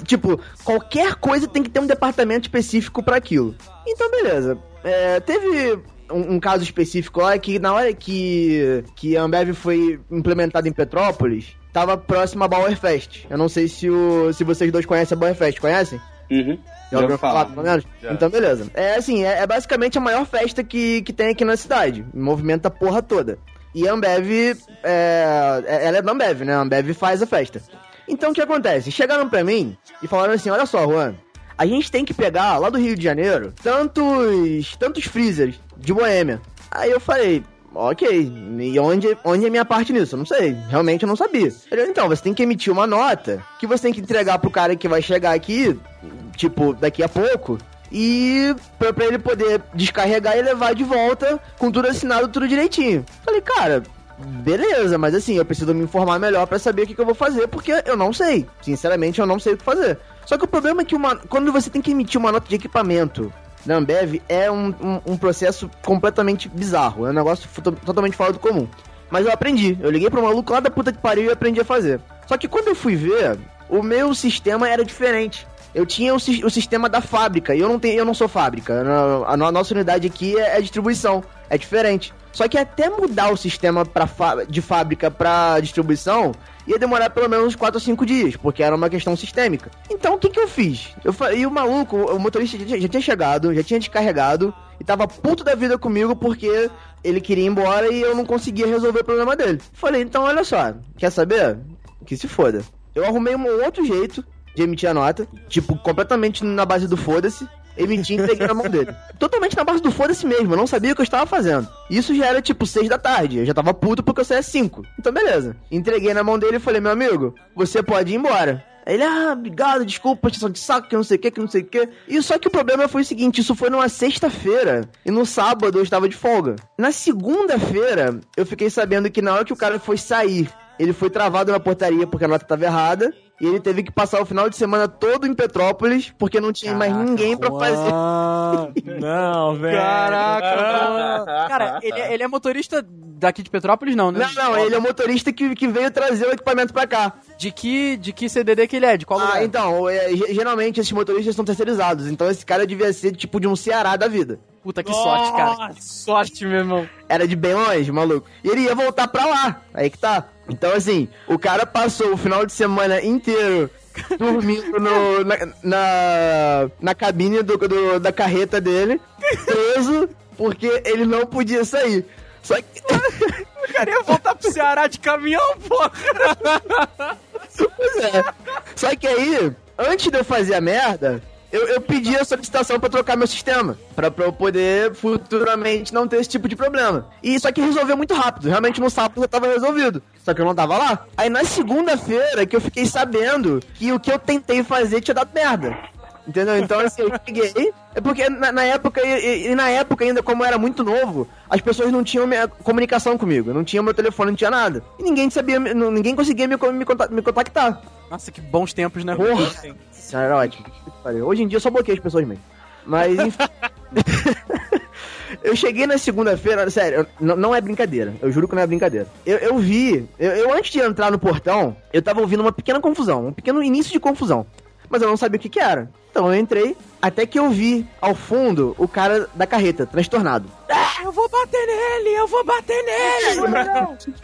Tipo, qualquer coisa tem que ter um departamento específico pra aquilo. Então, beleza. É, teve um, um caso específico lá que na hora que, que a Ambev foi implementada em Petrópolis, tava próximo a Bauerfest. Eu não sei se, o, se vocês dois conhecem a Bauerfest, conhecem? Uhum. Já ouviu falar, pelo menos? Já. Então, beleza. É assim, é, é basicamente a maior festa que, que tem aqui na cidade. Movimenta a porra toda. E a Ambev, é, é- ela é da Ambev, né? A Ambev faz a festa. Então, o que acontece? Chegaram pra mim e falaram assim, olha só, Juan, a gente tem que pegar, lá do Rio de Janeiro, tantos, tantos freezers de Boêmia. Aí eu falei... Ok, e onde, onde é minha parte nisso? Eu não sei, realmente eu não sabia. Ele, então, você tem que emitir uma nota que você tem que entregar pro cara que vai chegar aqui, tipo, daqui a pouco, e pra, pra ele poder descarregar e levar de volta com tudo assinado, tudo direitinho. Falei, cara, beleza, mas assim, eu preciso me informar melhor pra saber o que, que eu vou fazer, porque eu não sei. Sinceramente, eu não sei o que fazer. Só que o problema é que uma, quando você tem que emitir uma nota de equipamento na Ambev, é um, um, um processo completamente bizarro. É um negócio to- totalmente fora do comum. Mas eu aprendi. Eu liguei pro maluco lá da puta que pariu e aprendi a fazer. Só que quando eu fui ver, o meu sistema era diferente. Eu tinha o, o sistema da fábrica, e eu não, tenho, eu não sou fábrica. A, a nossa unidade aqui é, é distribuição, é diferente. Só que até mudar o sistema pra de fábrica pra distribuição, ia demorar pelo menos uns 4 ou 5 dias, porque era uma questão sistêmica. Então o que que eu fiz? Eu e o maluco, o motorista já tinha chegado, já tinha descarregado, e tava puto da vida comigo porque ele queria ir embora e eu não conseguia resolver o problema dele. Falei, então olha só, quer saber? Que se foda. Eu arrumei um outro jeito de emitir a nota, tipo, completamente na base do foda-se. Emiti e entreguei na mão dele. Totalmente na base do foda-se mesmo, eu não sabia o que eu estava fazendo. Isso já era tipo 6 da tarde, eu já tava puto porque eu saía 5. Então beleza. Entreguei na mão dele e falei, meu amigo, você pode ir embora. Ele, ah, obrigado, desculpa, extensão de saco, que não sei o que, que não sei o que. E só que o problema foi o seguinte: isso foi numa sexta-feira. E no sábado eu estava de folga. Na segunda-feira, eu fiquei sabendo que na hora que o cara foi sair, ele foi travado na portaria porque a nota estava errada. E ele teve que passar o final de semana todo em Petrópolis, porque não tinha mais ninguém pra fazer. Não, velho. Caraca. Cara, ele, é- ele é motorista daqui de Petrópolis, não, né? Não, não, ele é o motorista que, que veio trazer o equipamento pra cá. De que, de que CDD que ele é? De qual Ah, lugar? então, é, ge- geralmente esses motoristas são terceirizados, então esse cara devia ser tipo de um Ceará da vida. Puta, que sorte, cara. Que sorte, meu irmão. Era de bem longe, maluco. E ele ia voltar pra lá, aí que tá. Então, assim, o cara passou o final de semana inteiro dormindo no- na, na, na cabine do, do- da carreta dele, preso, porque ele não podia sair. Só que. O cara ia voltar pro Ceará de caminhão, porra. Pois é. Só que aí, antes de eu fazer a merda, eu, eu pedi a solicitação pra trocar meu sistema. Pra, pra eu poder futuramente não ter esse tipo de problema. E só que resolveu muito rápido. Realmente no sábado já tava resolvido. Só que eu não tava lá. Aí na segunda-feira que eu fiquei sabendo que o que eu tentei fazer tinha dado merda. Entendeu? Então, assim, eu cheguei. É porque na, na época, e, e- na época ainda, como eu era muito novo, as pessoas não tinham minha comunicação comigo. Não tinha meu telefone, não tinha nada. E ninguém sabia, ninguém conseguia me, me, me contactar. Nossa, que bons tempos, né? Porra! Isso era ótimo. Hoje em dia eu só bloqueio as pessoas mesmo. Mas, enfim. eu cheguei na segunda-feira, sério, eu- não é brincadeira. Eu juro que não é brincadeira. Eu, eu vi, eu, eu antes de entrar no portão, eu tava ouvindo uma pequena confusão, um pequeno início de confusão. Mas eu não sabia o que que era. Então eu entrei, até que eu vi ao fundo o cara da carreta, transtornado. Ah, eu vou bater nele, eu vou bater nele.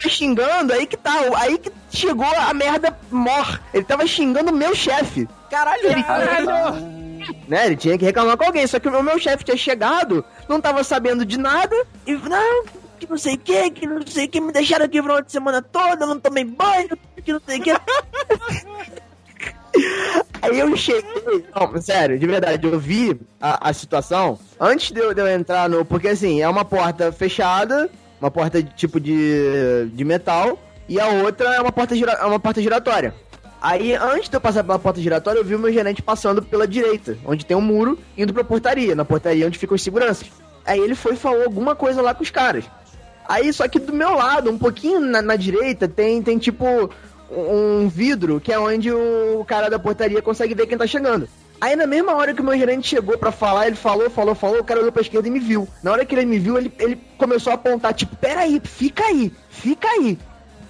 Tá xingando, aí que tá, aí que chegou a merda mor. Ele tava xingando o meu chefe. Caralho, ele... né? Ele tinha que reclamar com alguém. Só que o meu chefe tinha chegado, não tava sabendo de nada, e não, que não sei o que, que não sei o que, me deixaram aqui final de semana toda, eu não tomei banho, que não sei o que. Aí eu cheguei, não, sério, de verdade, eu vi a, a situação antes de eu, de eu entrar no. Porque assim, é uma porta fechada, uma porta de tipo de, de metal, e a outra é uma porta, gira, é uma porta giratória. Aí, antes de eu passar pela porta giratória, eu vi o meu gerente passando pela direita, onde tem um muro, indo pra portaria, na portaria onde ficam os seguranças. Aí ele foi e falou alguma coisa lá com os caras. Aí, só que do meu lado, um pouquinho na, na direita, tem, tem tipo um vidro, que é onde o cara da portaria consegue ver quem tá chegando. Aí na mesma hora que o meu gerente chegou pra falar, ele falou, falou, falou, o cara olhou pra esquerda e me viu. Na hora que ele me viu, ele, ele começou a apontar, tipo, peraí, fica aí, fica aí.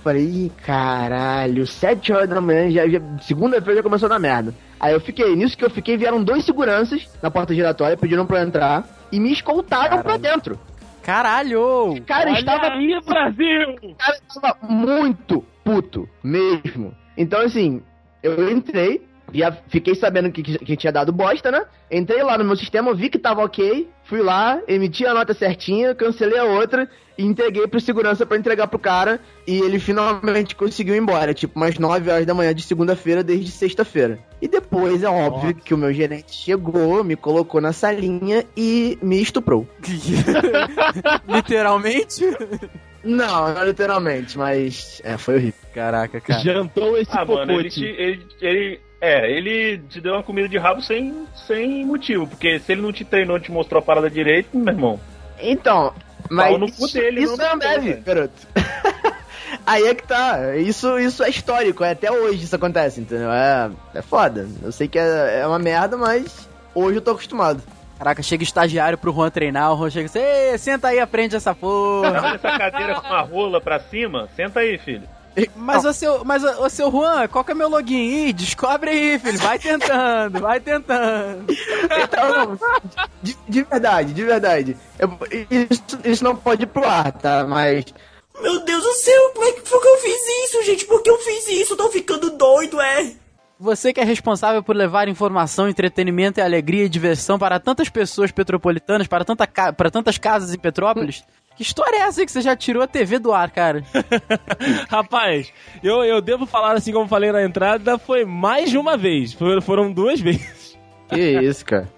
Falei, ih, caralho, sete horas da manhã, já, já- segunda-feira já começou a dar merda. Aí eu fiquei, nisso que eu fiquei, vieram dois seguranças na porta giratória, pediram pra eu entrar e me escoltaram pra dentro. Caralho. O cara estava aí, Brasil! o cara tava muito puto, mesmo. Então, assim, eu entrei, já fiquei sabendo que, que, tinha dado bosta, né? Entrei lá no meu sistema, vi que tava ok, fui lá, emiti a nota certinha, cancelei a outra e entreguei pro segurança pra entregar pro cara. E ele finalmente conseguiu ir embora, tipo, umas 9 horas da manhã de segunda-feira, desde sexta-feira. E depois, é óbvio que o meu gerente chegou, me colocou na salinha e me estuprou. Literalmente? Não, não literalmente, mas é, foi horrível. Caraca, cara. Jantou esse Ah, mano, ele, popote. te, ele, ele. É, ele te deu uma comida de rabo sem, sem motivo. Porque se ele não te treinou, te mostrou a parada direito, meu irmão. Então, mas isso, dele, isso teu, deve, garoto. Aí é que tá. Isso, isso é histórico, é até hoje isso acontece, entendeu? É, é foda. Eu sei que é, é uma merda, mas hoje eu tô acostumado. Caraca, chega estagiário pro Juan treinar, o Juan chega assim, Ei, senta aí, aprende essa porra. Olha essa cadeira com a rola pra cima. Senta aí, filho. Mas, o seu, mas o, seu Juan, qual que é meu login? Ih, descobre aí, filho. Vai tentando, vai tentando. Então, de, de verdade, de verdade. Eu- isso, isso não pode ir pro ar, tá? Mas Meu Deus do céu, como é que foi que eu fiz isso, gente? Por que eu fiz isso? Tô ficando doido, é? Você que é responsável por levar informação, entretenimento, e alegria e diversão para tantas pessoas petropolitanas, para, tanta ca- para tantas casas em Petrópolis. Que história é essa aí que você já tirou a TV do ar, cara? Rapaz, eu, eu devo falar assim como falei na entrada, foi mais de uma vez. Foram, foram duas vezes. que isso, cara.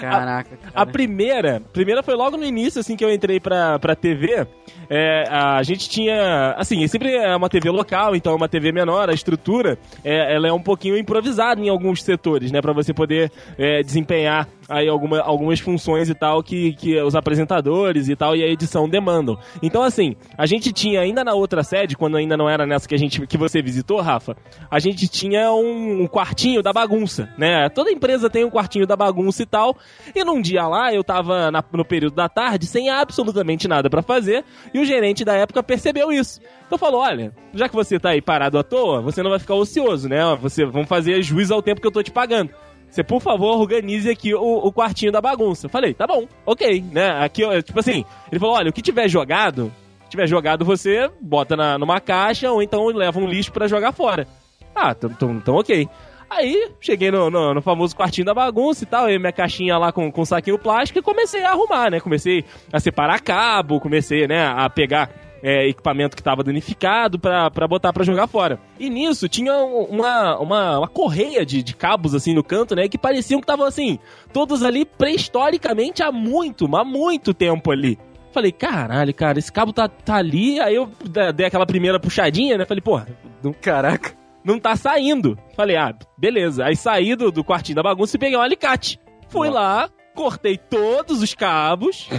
Caraca, A cara. primeira, primeira foi logo no início, assim, que eu entrei pra, pra TV. É, a gente tinha, assim, sempre é uma TV local, então é uma TV menor, a estrutura, é, ela é um pouquinho improvisada em alguns setores, né, Pra você poder é, desempenhar aí alguma, algumas funções e tal que, que os apresentadores e tal e a edição demandam. Então, assim, a gente tinha ainda na outra sede, quando ainda não era nessa que a gente que você visitou, Rafa, a gente tinha um, um quartinho da bagunça, né? Toda empresa tem um quartinho da bagunça e tal. E num dia lá, eu tava na- no período da tarde, sem absolutamente nada pra fazer, e o gerente da época percebeu isso. Então falou: olha, já que você tá aí parado à toa, você não vai ficar ocioso, né? Você vamos fazer juiz ao tempo que eu tô te pagando. Você, por favor, organize aqui o, o quartinho da bagunça. Falei, tá bom, ok, né? Aqui, eu- tipo assim, ele falou: olha, o que tiver jogado, tiver jogado, você bota na, numa caixa ou então leva um lixo pra jogar fora. Ah, então, então, então ok. Aí, cheguei no, no, no famoso quartinho da bagunça e tal, aí minha caixinha lá com, com saquinho plástico e comecei a arrumar, né? Comecei a separar cabo, comecei, né, a pegar é, equipamento que tava danificado pra, pra botar pra jogar fora. E nisso tinha um- uma, uma, uma correia de, de cabos assim no canto, né? Que pareciam que estavam assim, todos ali pré-historicamente há muito, há muito tempo ali. Falei, caralho, cara, esse cabo tá, tá ali. Aí eu dei aquela primeira puxadinha, né? Falei, porra, não, Caraca. não tá saindo. Falei, ah, beleza. Aí saí do, do quartinho da bagunça e peguei um alicate. Fui lá, cortei todos os cabos.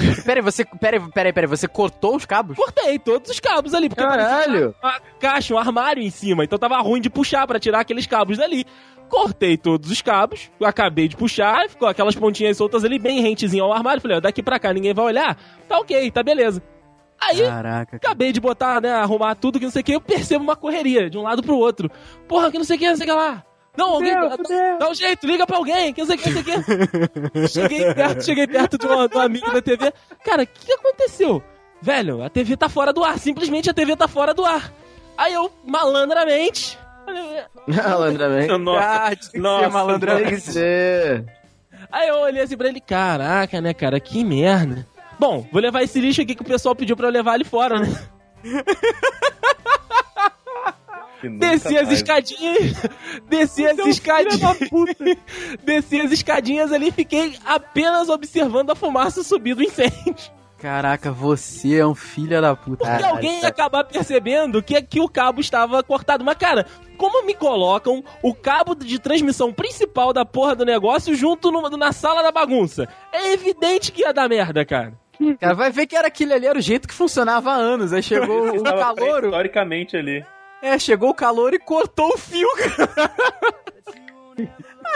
Peraí, você. Peraí, peraí, peraí. Você cortou os cabos? Cortei todos os cabos ali, porque Caralho! uma caixa, um armário em cima, então tava ruim de puxar pra tirar aqueles cabos dali. Cortei todos os cabos, acabei de puxar, ficou aquelas pontinhas soltas ali, bem rentezinho ao armário. Falei, ó, daqui pra cá ninguém vai olhar, tá ok, tá beleza. Aí, Caraca. cara. acabei de botar, né, arrumar tudo que não sei o que, eu percebo uma correria de um lado pro outro. Porra, que não sei o que, não sei o que lá. Não, alguém. Dá, dá um jeito, liga pra alguém, que não sei o que, não sei o que. cheguei perto, cheguei perto de uma, de uma amiga da TV. Cara, o que, aconteceu? Velho, a TV tá fora do ar, simplesmente a TV tá fora do ar. Aí eu, malandramente. olhei- Malandramente. Nossa, Ah, tinha que ser nossa, malandramente. Aí eu olhei assim pra ele, caraca, né, cara, que merda. Bom, vou levar esse lixo aqui que o pessoal pediu pra eu levar ali fora, né? Desci as mais. escadinhas, desci as escadinhas, desci as escadinhas ali e fiquei apenas observando a fumaça subir do incêndio. Caraca, você é um filho da puta. Porque alguém ia acabar percebendo que, que o cabo estava cortado. Mas, cara, como me colocam o cabo de transmissão principal da porra do negócio junto no- na sala da bagunça? É evidente que ia dar merda, cara. Cara, vai ver que era aquele ali, era o jeito que funcionava há anos. Aí chegou o calor. historicamente ali. É, chegou o calor e cortou o fio.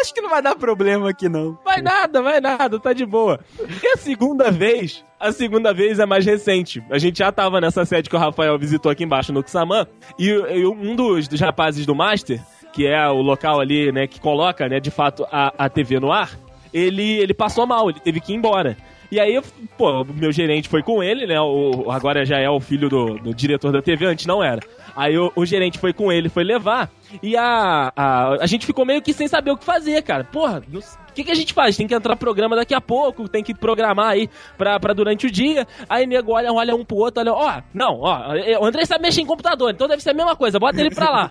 Acho que não vai dar problema aqui, não. Vai nada, vai nada, tá de boa. E a segunda vez, a segunda vez é mais recente. A gente já tava nessa sede que o Rafael visitou aqui embaixo no Xamã, e, e um dos, dos rapazes do Master, que é o local ali, né, que coloca, né, de fato, a, a TV no ar, ele, ele passou mal, ele teve que ir embora. E aí, pô, meu gerente foi com ele, né? O, agora já é o filho do, do diretor da TV, antes não era. Aí o, o gerente foi com ele, foi levar. E a, a, a gente ficou meio que sem saber o que fazer, cara. Porra, o que, que a gente faz? Tem que entrar programa daqui a pouco, tem que programar aí pra, pra durante o dia. Aí nego olha, olha um pro outro, olha, ó, não, ó, o André sabe mexer em computador, então deve ser a mesma coisa, bota ele pra lá.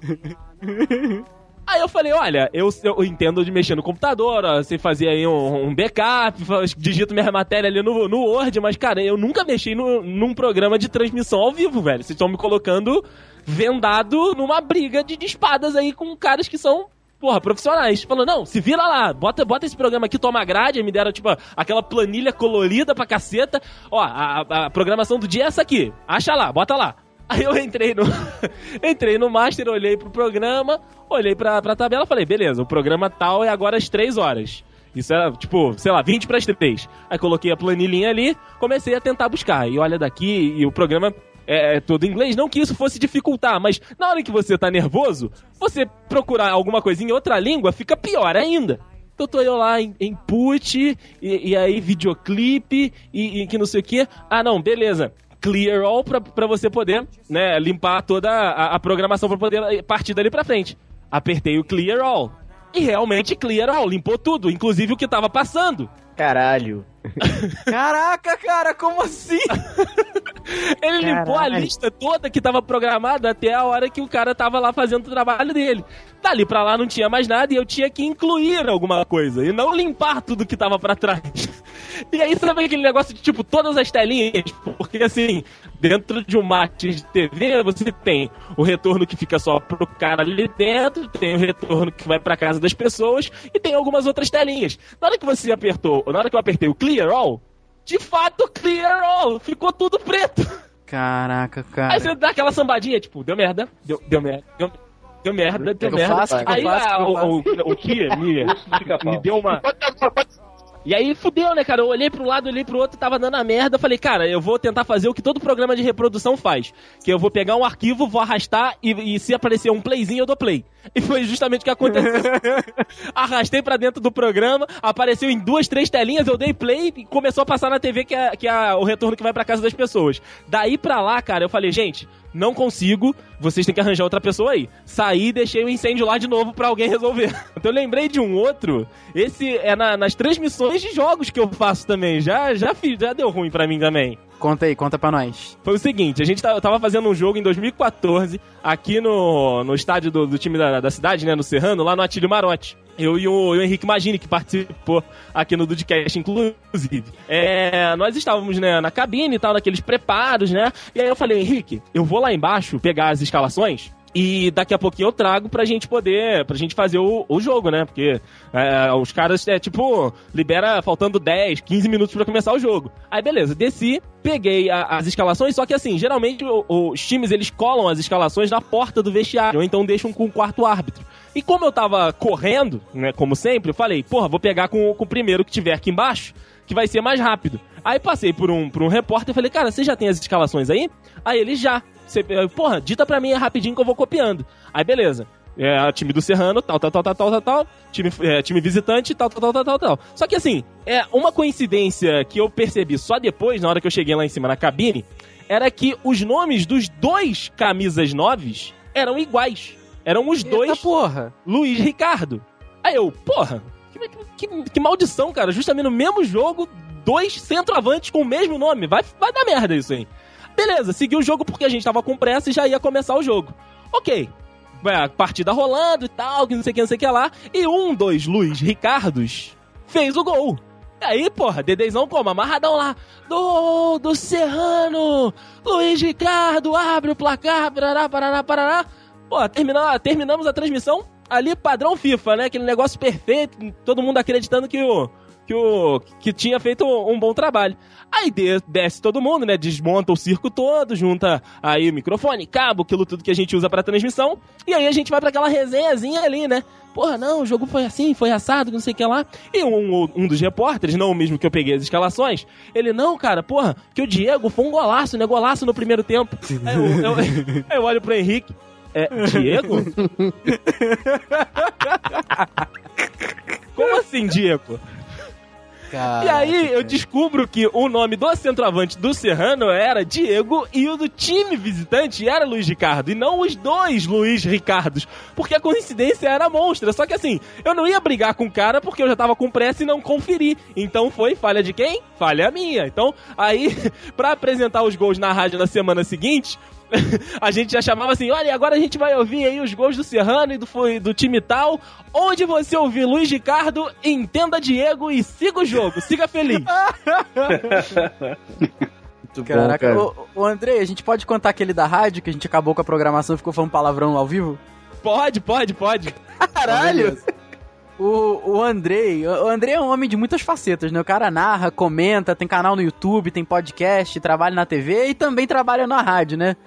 Aí eu falei, olha, eu, eu entendo de mexer no computador, ó, sei fazer aí um, um backup, digito minha matéria ali no, no Word, mas, cara, eu nunca mexi no, num programa de transmissão ao vivo, velho. Vocês estão me colocando vendado numa briga de, de espadas aí com caras que são, porra, profissionais. Falou, não, se vira lá, bota, bota esse programa aqui, toma grade, aí me deram, tipo, aquela planilha colorida pra caceta. Ó, a, a- a programação do dia é essa aqui, acha lá, bota lá. Aí eu entrei no, entrei no Master, olhei pro programa, olhei pra, pra tabela falei, beleza, o programa tal é agora às 3 horas. Isso era, tipo, sei lá, 20 para as 3. Aí coloquei a planilhinha ali, comecei a tentar buscar. E olha daqui, e o programa é, é todo em inglês. Não que isso fosse dificultar, mas na hora que você tá nervoso, você procurar alguma coisinha em outra língua fica pior ainda. Então tô eu lá em input, e, e aí videoclipe, e, e que não sei o que. Ah, não, beleza. Clear all pra, pra você poder, né, limpar toda a, a programação pra poder partir dali pra frente. Apertei o clear all. E realmente clear all, limpou tudo, inclusive o que tava passando. Caralho. Caraca, cara, como assim? Ele limpou a Caralho. lista toda que tava programada até a hora que o cara tava lá fazendo o trabalho dele. Dali pra lá não tinha mais nada e eu tinha que incluir alguma coisa e não limpar tudo que tava pra trás. E aí, sabe aquele negócio de tipo todas as telinhas? Porque assim, dentro de um mate de TV, você tem o retorno que fica só pro cara ali dentro, tem o retorno que vai pra casa das pessoas e tem algumas outras telinhas. Na hora que você apertou, na hora que eu apertei o Clear All, de fato, Clear All, ficou tudo preto. Caraca, Aí cara. você dá aquela sambadinha, tipo, deu merda, deu, deu merda, deu, deu merda, deu merda. faço? O que que eu aí a- O o, o, o Kia me, me deu uma. E aí fudeu, né, cara? Eu olhei pro lado, olhei pro outro, tava dando a merda. Eu falei, cara, eu vou tentar fazer o que todo programa de reprodução faz. Que eu vou pegar um arquivo, vou arrastar e, e se aparecer um playzinho, eu dou play. E foi justamente o que aconteceu. Arrastei pra dentro do programa, apareceu em duas, três telinhas, eu dei play e começou a passar na TV que é, que é o retorno que vai pra casa das pessoas. Daí pra lá, cara, eu falei, gente, não consigo, vocês têm que arranjar outra pessoa aí. Saí e deixei o incêndio lá de novo pra alguém resolver. Então eu lembrei de um outro, esse é na- nas transmissões de jogos que eu faço também. Já, já fiz, já deu ruim pra mim também. Conta aí, conta pra nós. Foi o seguinte, a gente tava fazendo um jogo em 2014, aqui no, no estádio do, do time da, da cidade, né, no Serrano, lá no Atílio Marote. Eu e o, Henrique Magini, que participou aqui no Dudcast, inclusive. É, nós estávamos né, na cabine e tal, naqueles preparos, né? E aí eu falei, Henrique, eu vou lá embaixo pegar as escalações e daqui a pouquinho eu trago pra gente poder, pra gente fazer o, o jogo, né? Porque é, os caras, é tipo, libera faltando 10, 15 minutos pra começar o jogo. Aí beleza, desci, peguei a- as escalações, só que assim, geralmente o- os times eles colam as escalações na porta do vestiário, ou então deixam com o quarto árbitro. E como eu tava correndo, né, como sempre, eu falei, porra, vou pegar com, com o primeiro que tiver aqui embaixo, que vai ser mais rápido. Aí passei por um, por um repórter e falei, cara, você já tem as escalações aí? Aí ele já. Você, porra, dita pra mim rapidinho que eu vou copiando. Aí beleza. É, time do Serrano, tal, tal, tal, tal, tal, tal, tal. Time, é, time visitante, tal, tal, tal, tal, tal, tal. Só que assim, é uma coincidência que eu percebi só depois, na hora que eu cheguei lá em cima na cabine, era que os nomes dos dois camisas noves eram iguais. Eram os dois Eita porra. Luiz Ricardo. Aí eu, porra, que, que- que maldição, cara. Justamente no mesmo jogo, dois centroavantes com o mesmo nome. Vai, vai dar merda isso aí. Beleza, segui o jogo porque a gente tava com pressa e já ia começar o jogo. Ok. A partida rolando e tal, que não sei o que, não sei o que lá. E um dos Luiz Ricardos fez o gol. E aí, porra, Dedezão como? Amarradão lá. Do, do Serrano! Luiz Ricardo, abre o placar, parará, parará, parará. Pô, termina, terminamos a transmissão ali padrão FIFA, né? Aquele negócio perfeito, todo mundo acreditando que o que o que tinha feito um bom trabalho. Aí de- desce todo mundo, né? Desmonta o circo todo, junta aí o microfone, cabo, aquilo tudo que a gente usa pra transmissão. E aí a gente vai pra aquela resenhazinha ali, né? Porra, não, o jogo foi assim, foi assado, não sei o que lá. E um, um dos repórteres, não o mesmo que eu peguei as escalações, ele, não, cara, porra, que o Diego foi um golaço, né? Golaço no primeiro tempo. Aí eu, eu, eu olho pro Henrique. É, Diego? Como assim, Diego? E aí eu descubro que o nome do centroavante do Serrano era Diego e o do time visitante era Luiz Ricardo, e não os dois Luiz Ricardos, porque a coincidência era monstra. Só que assim, eu não ia brigar com o cara porque eu já tava com pressa e não conferi. Então foi falha de quem? Falha minha. Então, aí, pra apresentar os gols na rádio na semana seguinte, a gente já chamava assim, olha, agora a gente vai ouvir aí os gols do Serrano e do, do time tal. Onde você ouvir Luiz Ricardo, entenda Diego e siga o jogo, siga feliz. Muito Caraca, bom, cara. ô, ô Andrei, a gente pode contar aquele da rádio que a gente acabou com a programação e ficou falando palavrão ao vivo? Pode, pode, pode. Caralho! O, o Andrei, o Andrei é um homem de muitas facetas, né? O cara narra, comenta, tem canal no YouTube, tem podcast, trabalha na TV e também trabalha na rádio, né?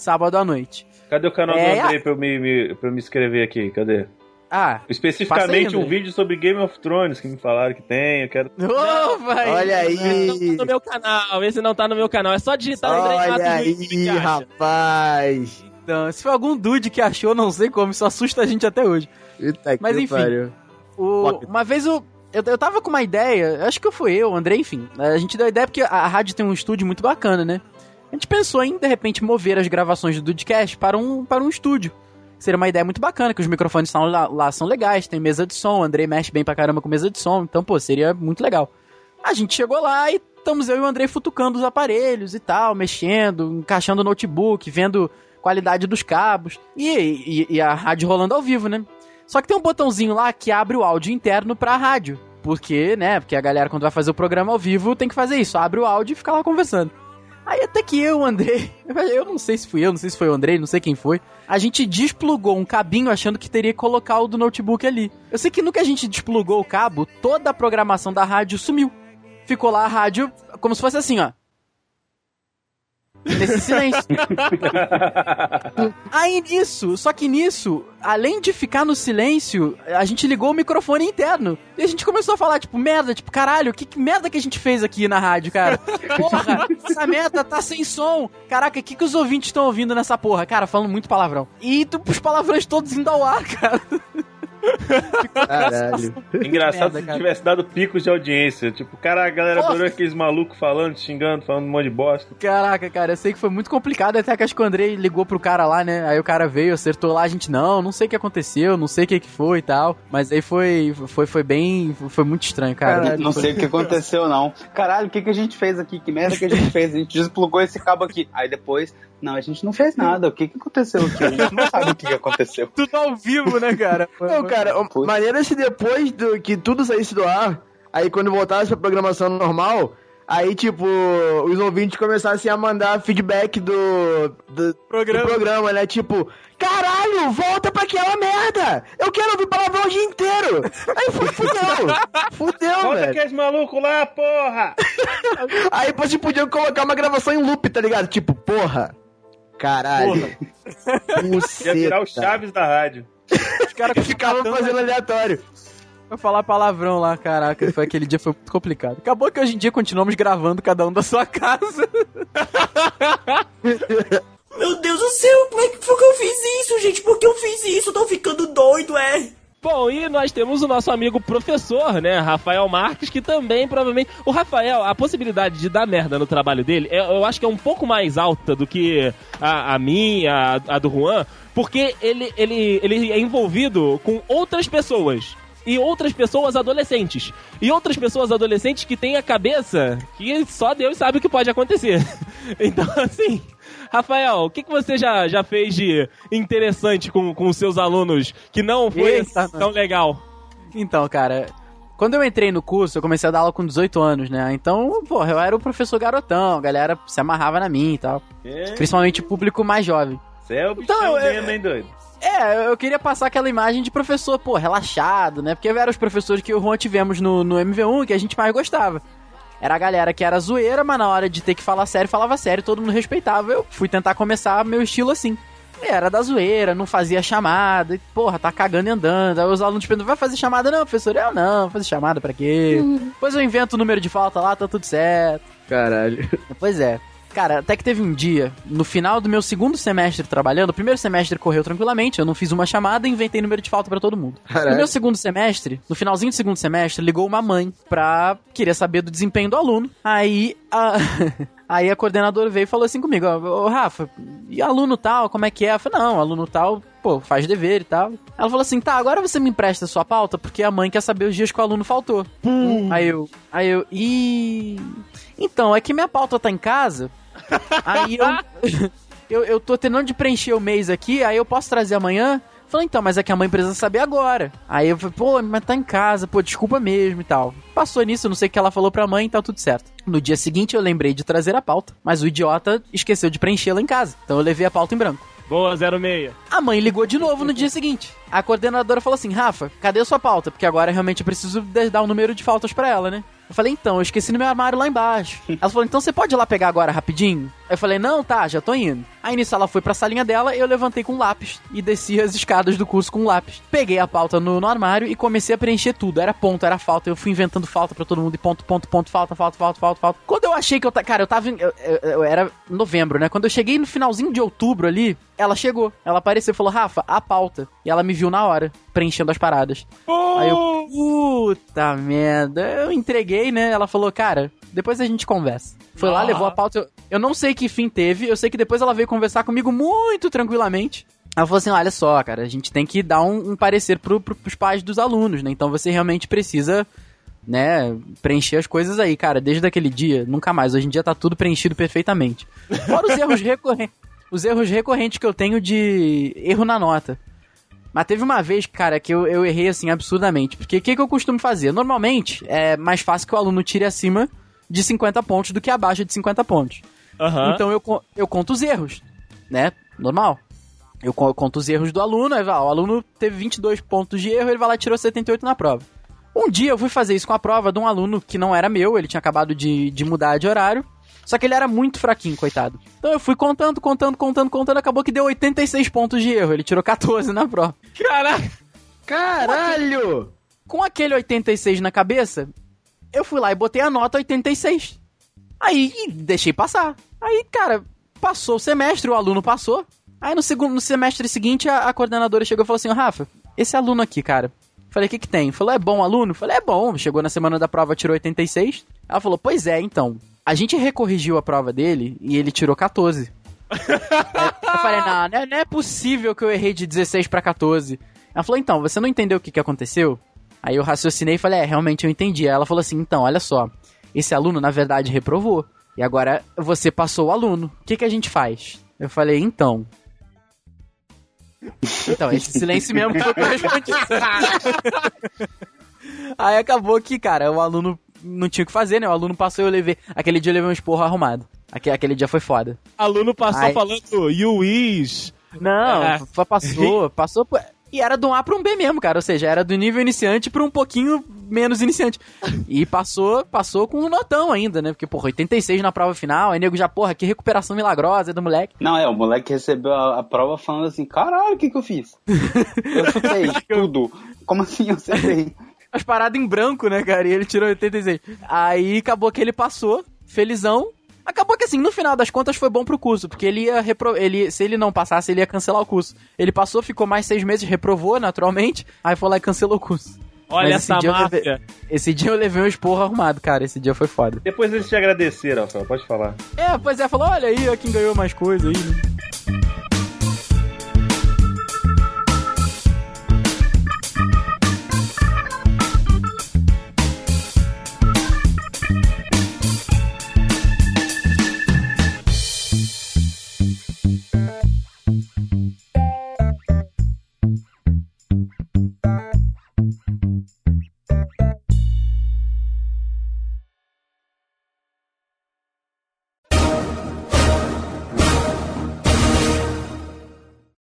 Sábado à noite. Cadê o canal É, do Andrei pra eu me, me- pra eu me inscrever aqui? Cadê? Ah, Especificamente aí, um vídeo sobre Game of Thrones que me falaram que tem. Eu quero. Ô, vai. Olha Esse não aí. tá no meu canal, esse não tá no meu canal. É só digitar o Olha Matos no aí, YouTube rapaz. Então, se foi algum dude que achou, não sei como, isso assusta a gente até hoje. Eita Mas que enfim. pariu. O- uma vez eu, eu, eu tava com uma ideia, acho que foi eu, o André, enfim. A gente deu a ideia porque a, a rádio tem um estúdio muito bacana, né? A gente pensou em, de repente, mover as gravações do Dudcast para um, para um estúdio. Seria uma ideia muito bacana, que os microfones são lá, lá são legais, tem mesa de som, o André mexe bem pra caramba com mesa de som, então, pô, seria muito legal. A gente chegou lá e estamos eu e o Andrei futucando os aparelhos e tal, mexendo, encaixando o notebook, vendo qualidade dos cabos e, e, e a rádio rolando ao vivo, né? Só que tem um botãozinho lá que abre o áudio interno pra rádio. Porque, né? Porque a galera, quando vai fazer o programa ao vivo, tem que fazer isso. Abre o áudio e fica lá conversando. Aí até que eu, Andrei, eu não sei se fui eu, não sei se foi o Andrei, não sei quem foi. A gente desplugou um cabinho achando que teria que colocar o do notebook ali. Eu sei que no que a gente desplugou o cabo, toda a programação da rádio sumiu. Ficou lá a rádio como se fosse assim, ó. Nesse silêncio. Aí nisso, só que nisso, além de ficar no silêncio, a gente ligou o microfone interno. E a gente começou a falar, tipo, merda, tipo, caralho, que, que merda que a gente fez aqui na rádio, cara? Porra, essa merda tá sem som. Caraca, o que, que os ouvintes estão ouvindo nessa porra? Cara, falando muito palavrão. E tu, os palavrões todos indo ao ar, cara. Caralho. Engraçado Merda, se cara. tivesse dado picos de audiência. Tipo, cara, a galera adorou aqueles malucos falando, xingando, falando um monte de bosta. Caraca, cara, eu sei que foi muito complicado, até que acho que o Andrei ligou pro cara lá, né? Aí o cara veio, acertou lá, a gente, não, não sei o que aconteceu, não sei o que que foi e tal. Mas aí foi, foi, foi bem, foi muito estranho, cara. Não sei o que aconteceu, não. Caralho, o que, que a gente fez aqui? Que merda que a gente fez? A gente desplugou esse cabo aqui. Aí depois, não, a gente não fez nada. O que, que aconteceu aqui? A gente não sabe o que, que aconteceu. Tudo ao vivo, né, cara? Não, cara, Putz. maneiro é se depois do, que tudo saísse do ar, aí quando voltasse pra programação normal, aí, tipo, os ouvintes começassem a mandar feedback do, do, Programa. do programa, né? Tipo, caralho, volta pra aquela merda! Eu quero ouvir palavrão o dia inteiro! Aí fu- fudeu! Fudeu, Volta velho! aqueles malucos lá, porra! Aí você podia colocar uma gravação em loop, tá ligado? Tipo, porra! Caralho! Ia virar o. Chaves da rádio. Os caras Ficava fazendo aleatório. Pra falar palavrão lá, caraca, foi aquele dia foi muito complicado. Acabou que hoje em dia continuamos gravando cada um da sua casa. Meu Deus do céu, como é que foi que eu fiz isso, gente? Por que eu fiz isso? Tô ficando doido, é? Bom, e nós temos o nosso amigo professor, né, Rafael Marques, que também provavelmente. O Rafael, a possibilidade de dar merda no trabalho dele, eu, eu acho que é um pouco mais alta do que a, a minha, a, a do Juan, porque ele, ele, ele é envolvido com outras pessoas. E outras pessoas adolescentes. E outras pessoas adolescentes que têm a cabeça que só Deus sabe o que pode acontecer. Então, assim. Rafael, o que, que você já, já fez de interessante com, com os seus alunos que não foi Eita, tão legal? Então, cara, quando eu entrei no curso, eu comecei a dar aula com 18 anos, né? Então, porra, eu era o professor garotão, a galera se amarrava na mim e tal. É, Principalmente o público mais jovem. Você é o bichão Então, mesmo, hein, doido? É, eu queria passar aquela imagem de professor, pô, relaxado, né? Porque eram os professores que o Juan tivemos no, no MV1 que a gente mais gostava. Era a galera que era zoeira, mas na hora de ter que falar sério, falava sério, todo mundo respeitava. Eu fui tentar começar meu estilo assim. E Era da zoeira, não fazia chamada, e, porra, tá cagando e andando. Aí os alunos perguntam, vai fazer chamada não, professor? Eu não, fazer chamada pra quê? Depois eu invento o número de falta lá, tá tudo certo. Caralho. Pois é. Cara, até que teve um dia, no final do meu segundo semestre trabalhando, o primeiro semestre correu tranquilamente, eu não fiz uma chamada e inventei número de falta pra todo mundo. Caralho. No meu segundo semestre, no finalzinho do segundo semestre, ligou uma mãe pra querer saber do desempenho do aluno. Aí a. Aí a coordenadora veio e falou assim comigo, ó, ô Rafa, e aluno tal, como é que é? Eu falei, não, aluno tal, pô, faz dever e tal. Ela falou assim, tá, agora você me empresta a sua pauta, porque a mãe quer saber os dias que o aluno faltou. Aí eu, aí eu, e então, é que minha pauta tá em casa, aí eu, eu, eu tô terminando de preencher o mês aqui, aí eu posso trazer amanhã? Falei, então, mas é que a mãe precisa saber agora. Aí eu falei, pô, mas tá em casa, pô, desculpa mesmo e tal. Passou nisso, não sei o que ela falou pra mãe e tá tudo certo. No dia seguinte eu lembrei de trazer a pauta, mas o idiota esqueceu de preenchê-la em casa. Então eu levei a pauta em branco. Boa, 06. A mãe ligou de novo no dia seguinte. A coordenadora falou assim: Rafa, cadê a sua pauta? Porque agora realmente eu preciso dar o número de faltas pra ela, né? Eu falei, então, eu esqueci no meu armário lá embaixo. Ela falou, então você pode ir lá pegar agora rapidinho? Eu falei, não, tá, já tô indo. Aí nisso ela foi pra salinha dela, eu levantei com um lápis e desci as escadas do curso com um lápis. Peguei a pauta no, no armário e comecei a preencher tudo. Era ponto, era falta. Eu fui inventando falta pra todo mundo e ponto, ponto, ponto, falta, falta, falta, falta, falta. Quando eu achei que eu. Cara, eu tava. em- Eu, eu- eu era novembro, né? Quando eu cheguei no finalzinho de outubro ali, ela chegou. Ela apareceu e falou, Rafa, a pauta. E ela me viu na hora, preenchendo as paradas. Aí eu, puta merda. Eu entreguei, né? Ela falou, cara, depois a gente conversa. Foi lá, Ah. levou a pauta. Eu, eu não sei que fim teve, eu sei que depois ela veio conversar comigo muito tranquilamente. Ela falou assim: olha só, cara, a gente tem que dar um, um parecer pro, pro, pros pais dos alunos, né? Então você realmente precisa né, preencher as coisas aí, cara. Desde aquele dia, nunca mais. Hoje em dia tá tudo preenchido perfeitamente. Fora os erros recorrentes. Os erros recorrentes que eu tenho de erro na nota. Mas teve uma vez, cara, que eu, eu errei assim absurdamente. Porque o que, que eu costumo fazer? Normalmente é mais fácil que o aluno tire acima de 50 pontos do que abaixo de 50 pontos. Aham. Então eu, eu conto os erros, né? Normal. Eu co- conto os erros do aluno, aí vai, ó, o aluno teve 22 pontos de erro, ele vai lá e tirou 78 na prova. Um dia eu fui fazer isso com a prova de um aluno que não era meu, ele tinha acabado de, de mudar de horário, só que ele era muito fraquinho, coitado. Então eu fui contando, contando, contando, contando, acabou que deu 86 pontos de erro, ele tirou 14 na prova. Caraca! Caralho! Com aquele 86 na cabeça, eu fui lá e botei a nota 86. Aí deixei passar. Aí, cara, passou o semestre, o aluno passou. Aí no segundo no semestre seguinte, a, a coordenadora chegou e falou assim: "Ô, Rafa, esse aluno aqui, cara. Falei, o que que tem? Falou, é bom aluno? Falei, é bom. Chegou na semana da prova, tirou 86. Ela falou, pois é, então. A gente recorrigiu a prova dele e ele tirou 14. Aí eu falei, não, não é, não é possível que eu errei de 16 pra 14. Ela falou, então, você não entendeu o que, que aconteceu? Aí eu raciocinei e falei, é, realmente eu entendi. Aí ela falou assim, então, olha só, esse aluno na verdade reprovou. E agora você passou o aluno. O que, que a gente faz? Eu falei, então. Então, esse silêncio mesmo que eu respondi. Aí acabou que, cara, o aluno não tinha o que fazer, né? O aluno passou e eu levei. Aquele dia eu levei um esporro arrumado. Aquele, aquele dia foi foda. Aluno passou Ai. falando you is. Não, É. passou, passou. E era do A pra um B mesmo, cara. Ou seja, era do nível iniciante pra um pouquinho menos iniciante. E passou, passou com um notão ainda, né? Porque, porra, 86 na prova final, aí nego já, porra, que recuperação milagrosa do moleque. Não, é, o moleque recebeu a, a prova falando assim, caralho, o que que eu fiz? Eu chutei tudo. Como assim eu acertei? As paradas em branco, né, cara? E ele tirou 86. Aí acabou que ele passou, felizão. Acabou que assim, no final das contas foi bom pro curso, porque ele ia repro... ele Se ele não passasse, ele ia cancelar o curso. Ele passou, ficou mais seis meses, reprovou naturalmente, aí foi lá e cancelou o curso. Olha Mas esse essa dia eu levei- máfia. Esse dia eu levei um esporro arrumado, cara. Esse dia foi foda. Depois eles te agradeceram, Rafael, pode falar. É, pois é, falou, olha aí, ó, quem ganhou mais coisa aí, né?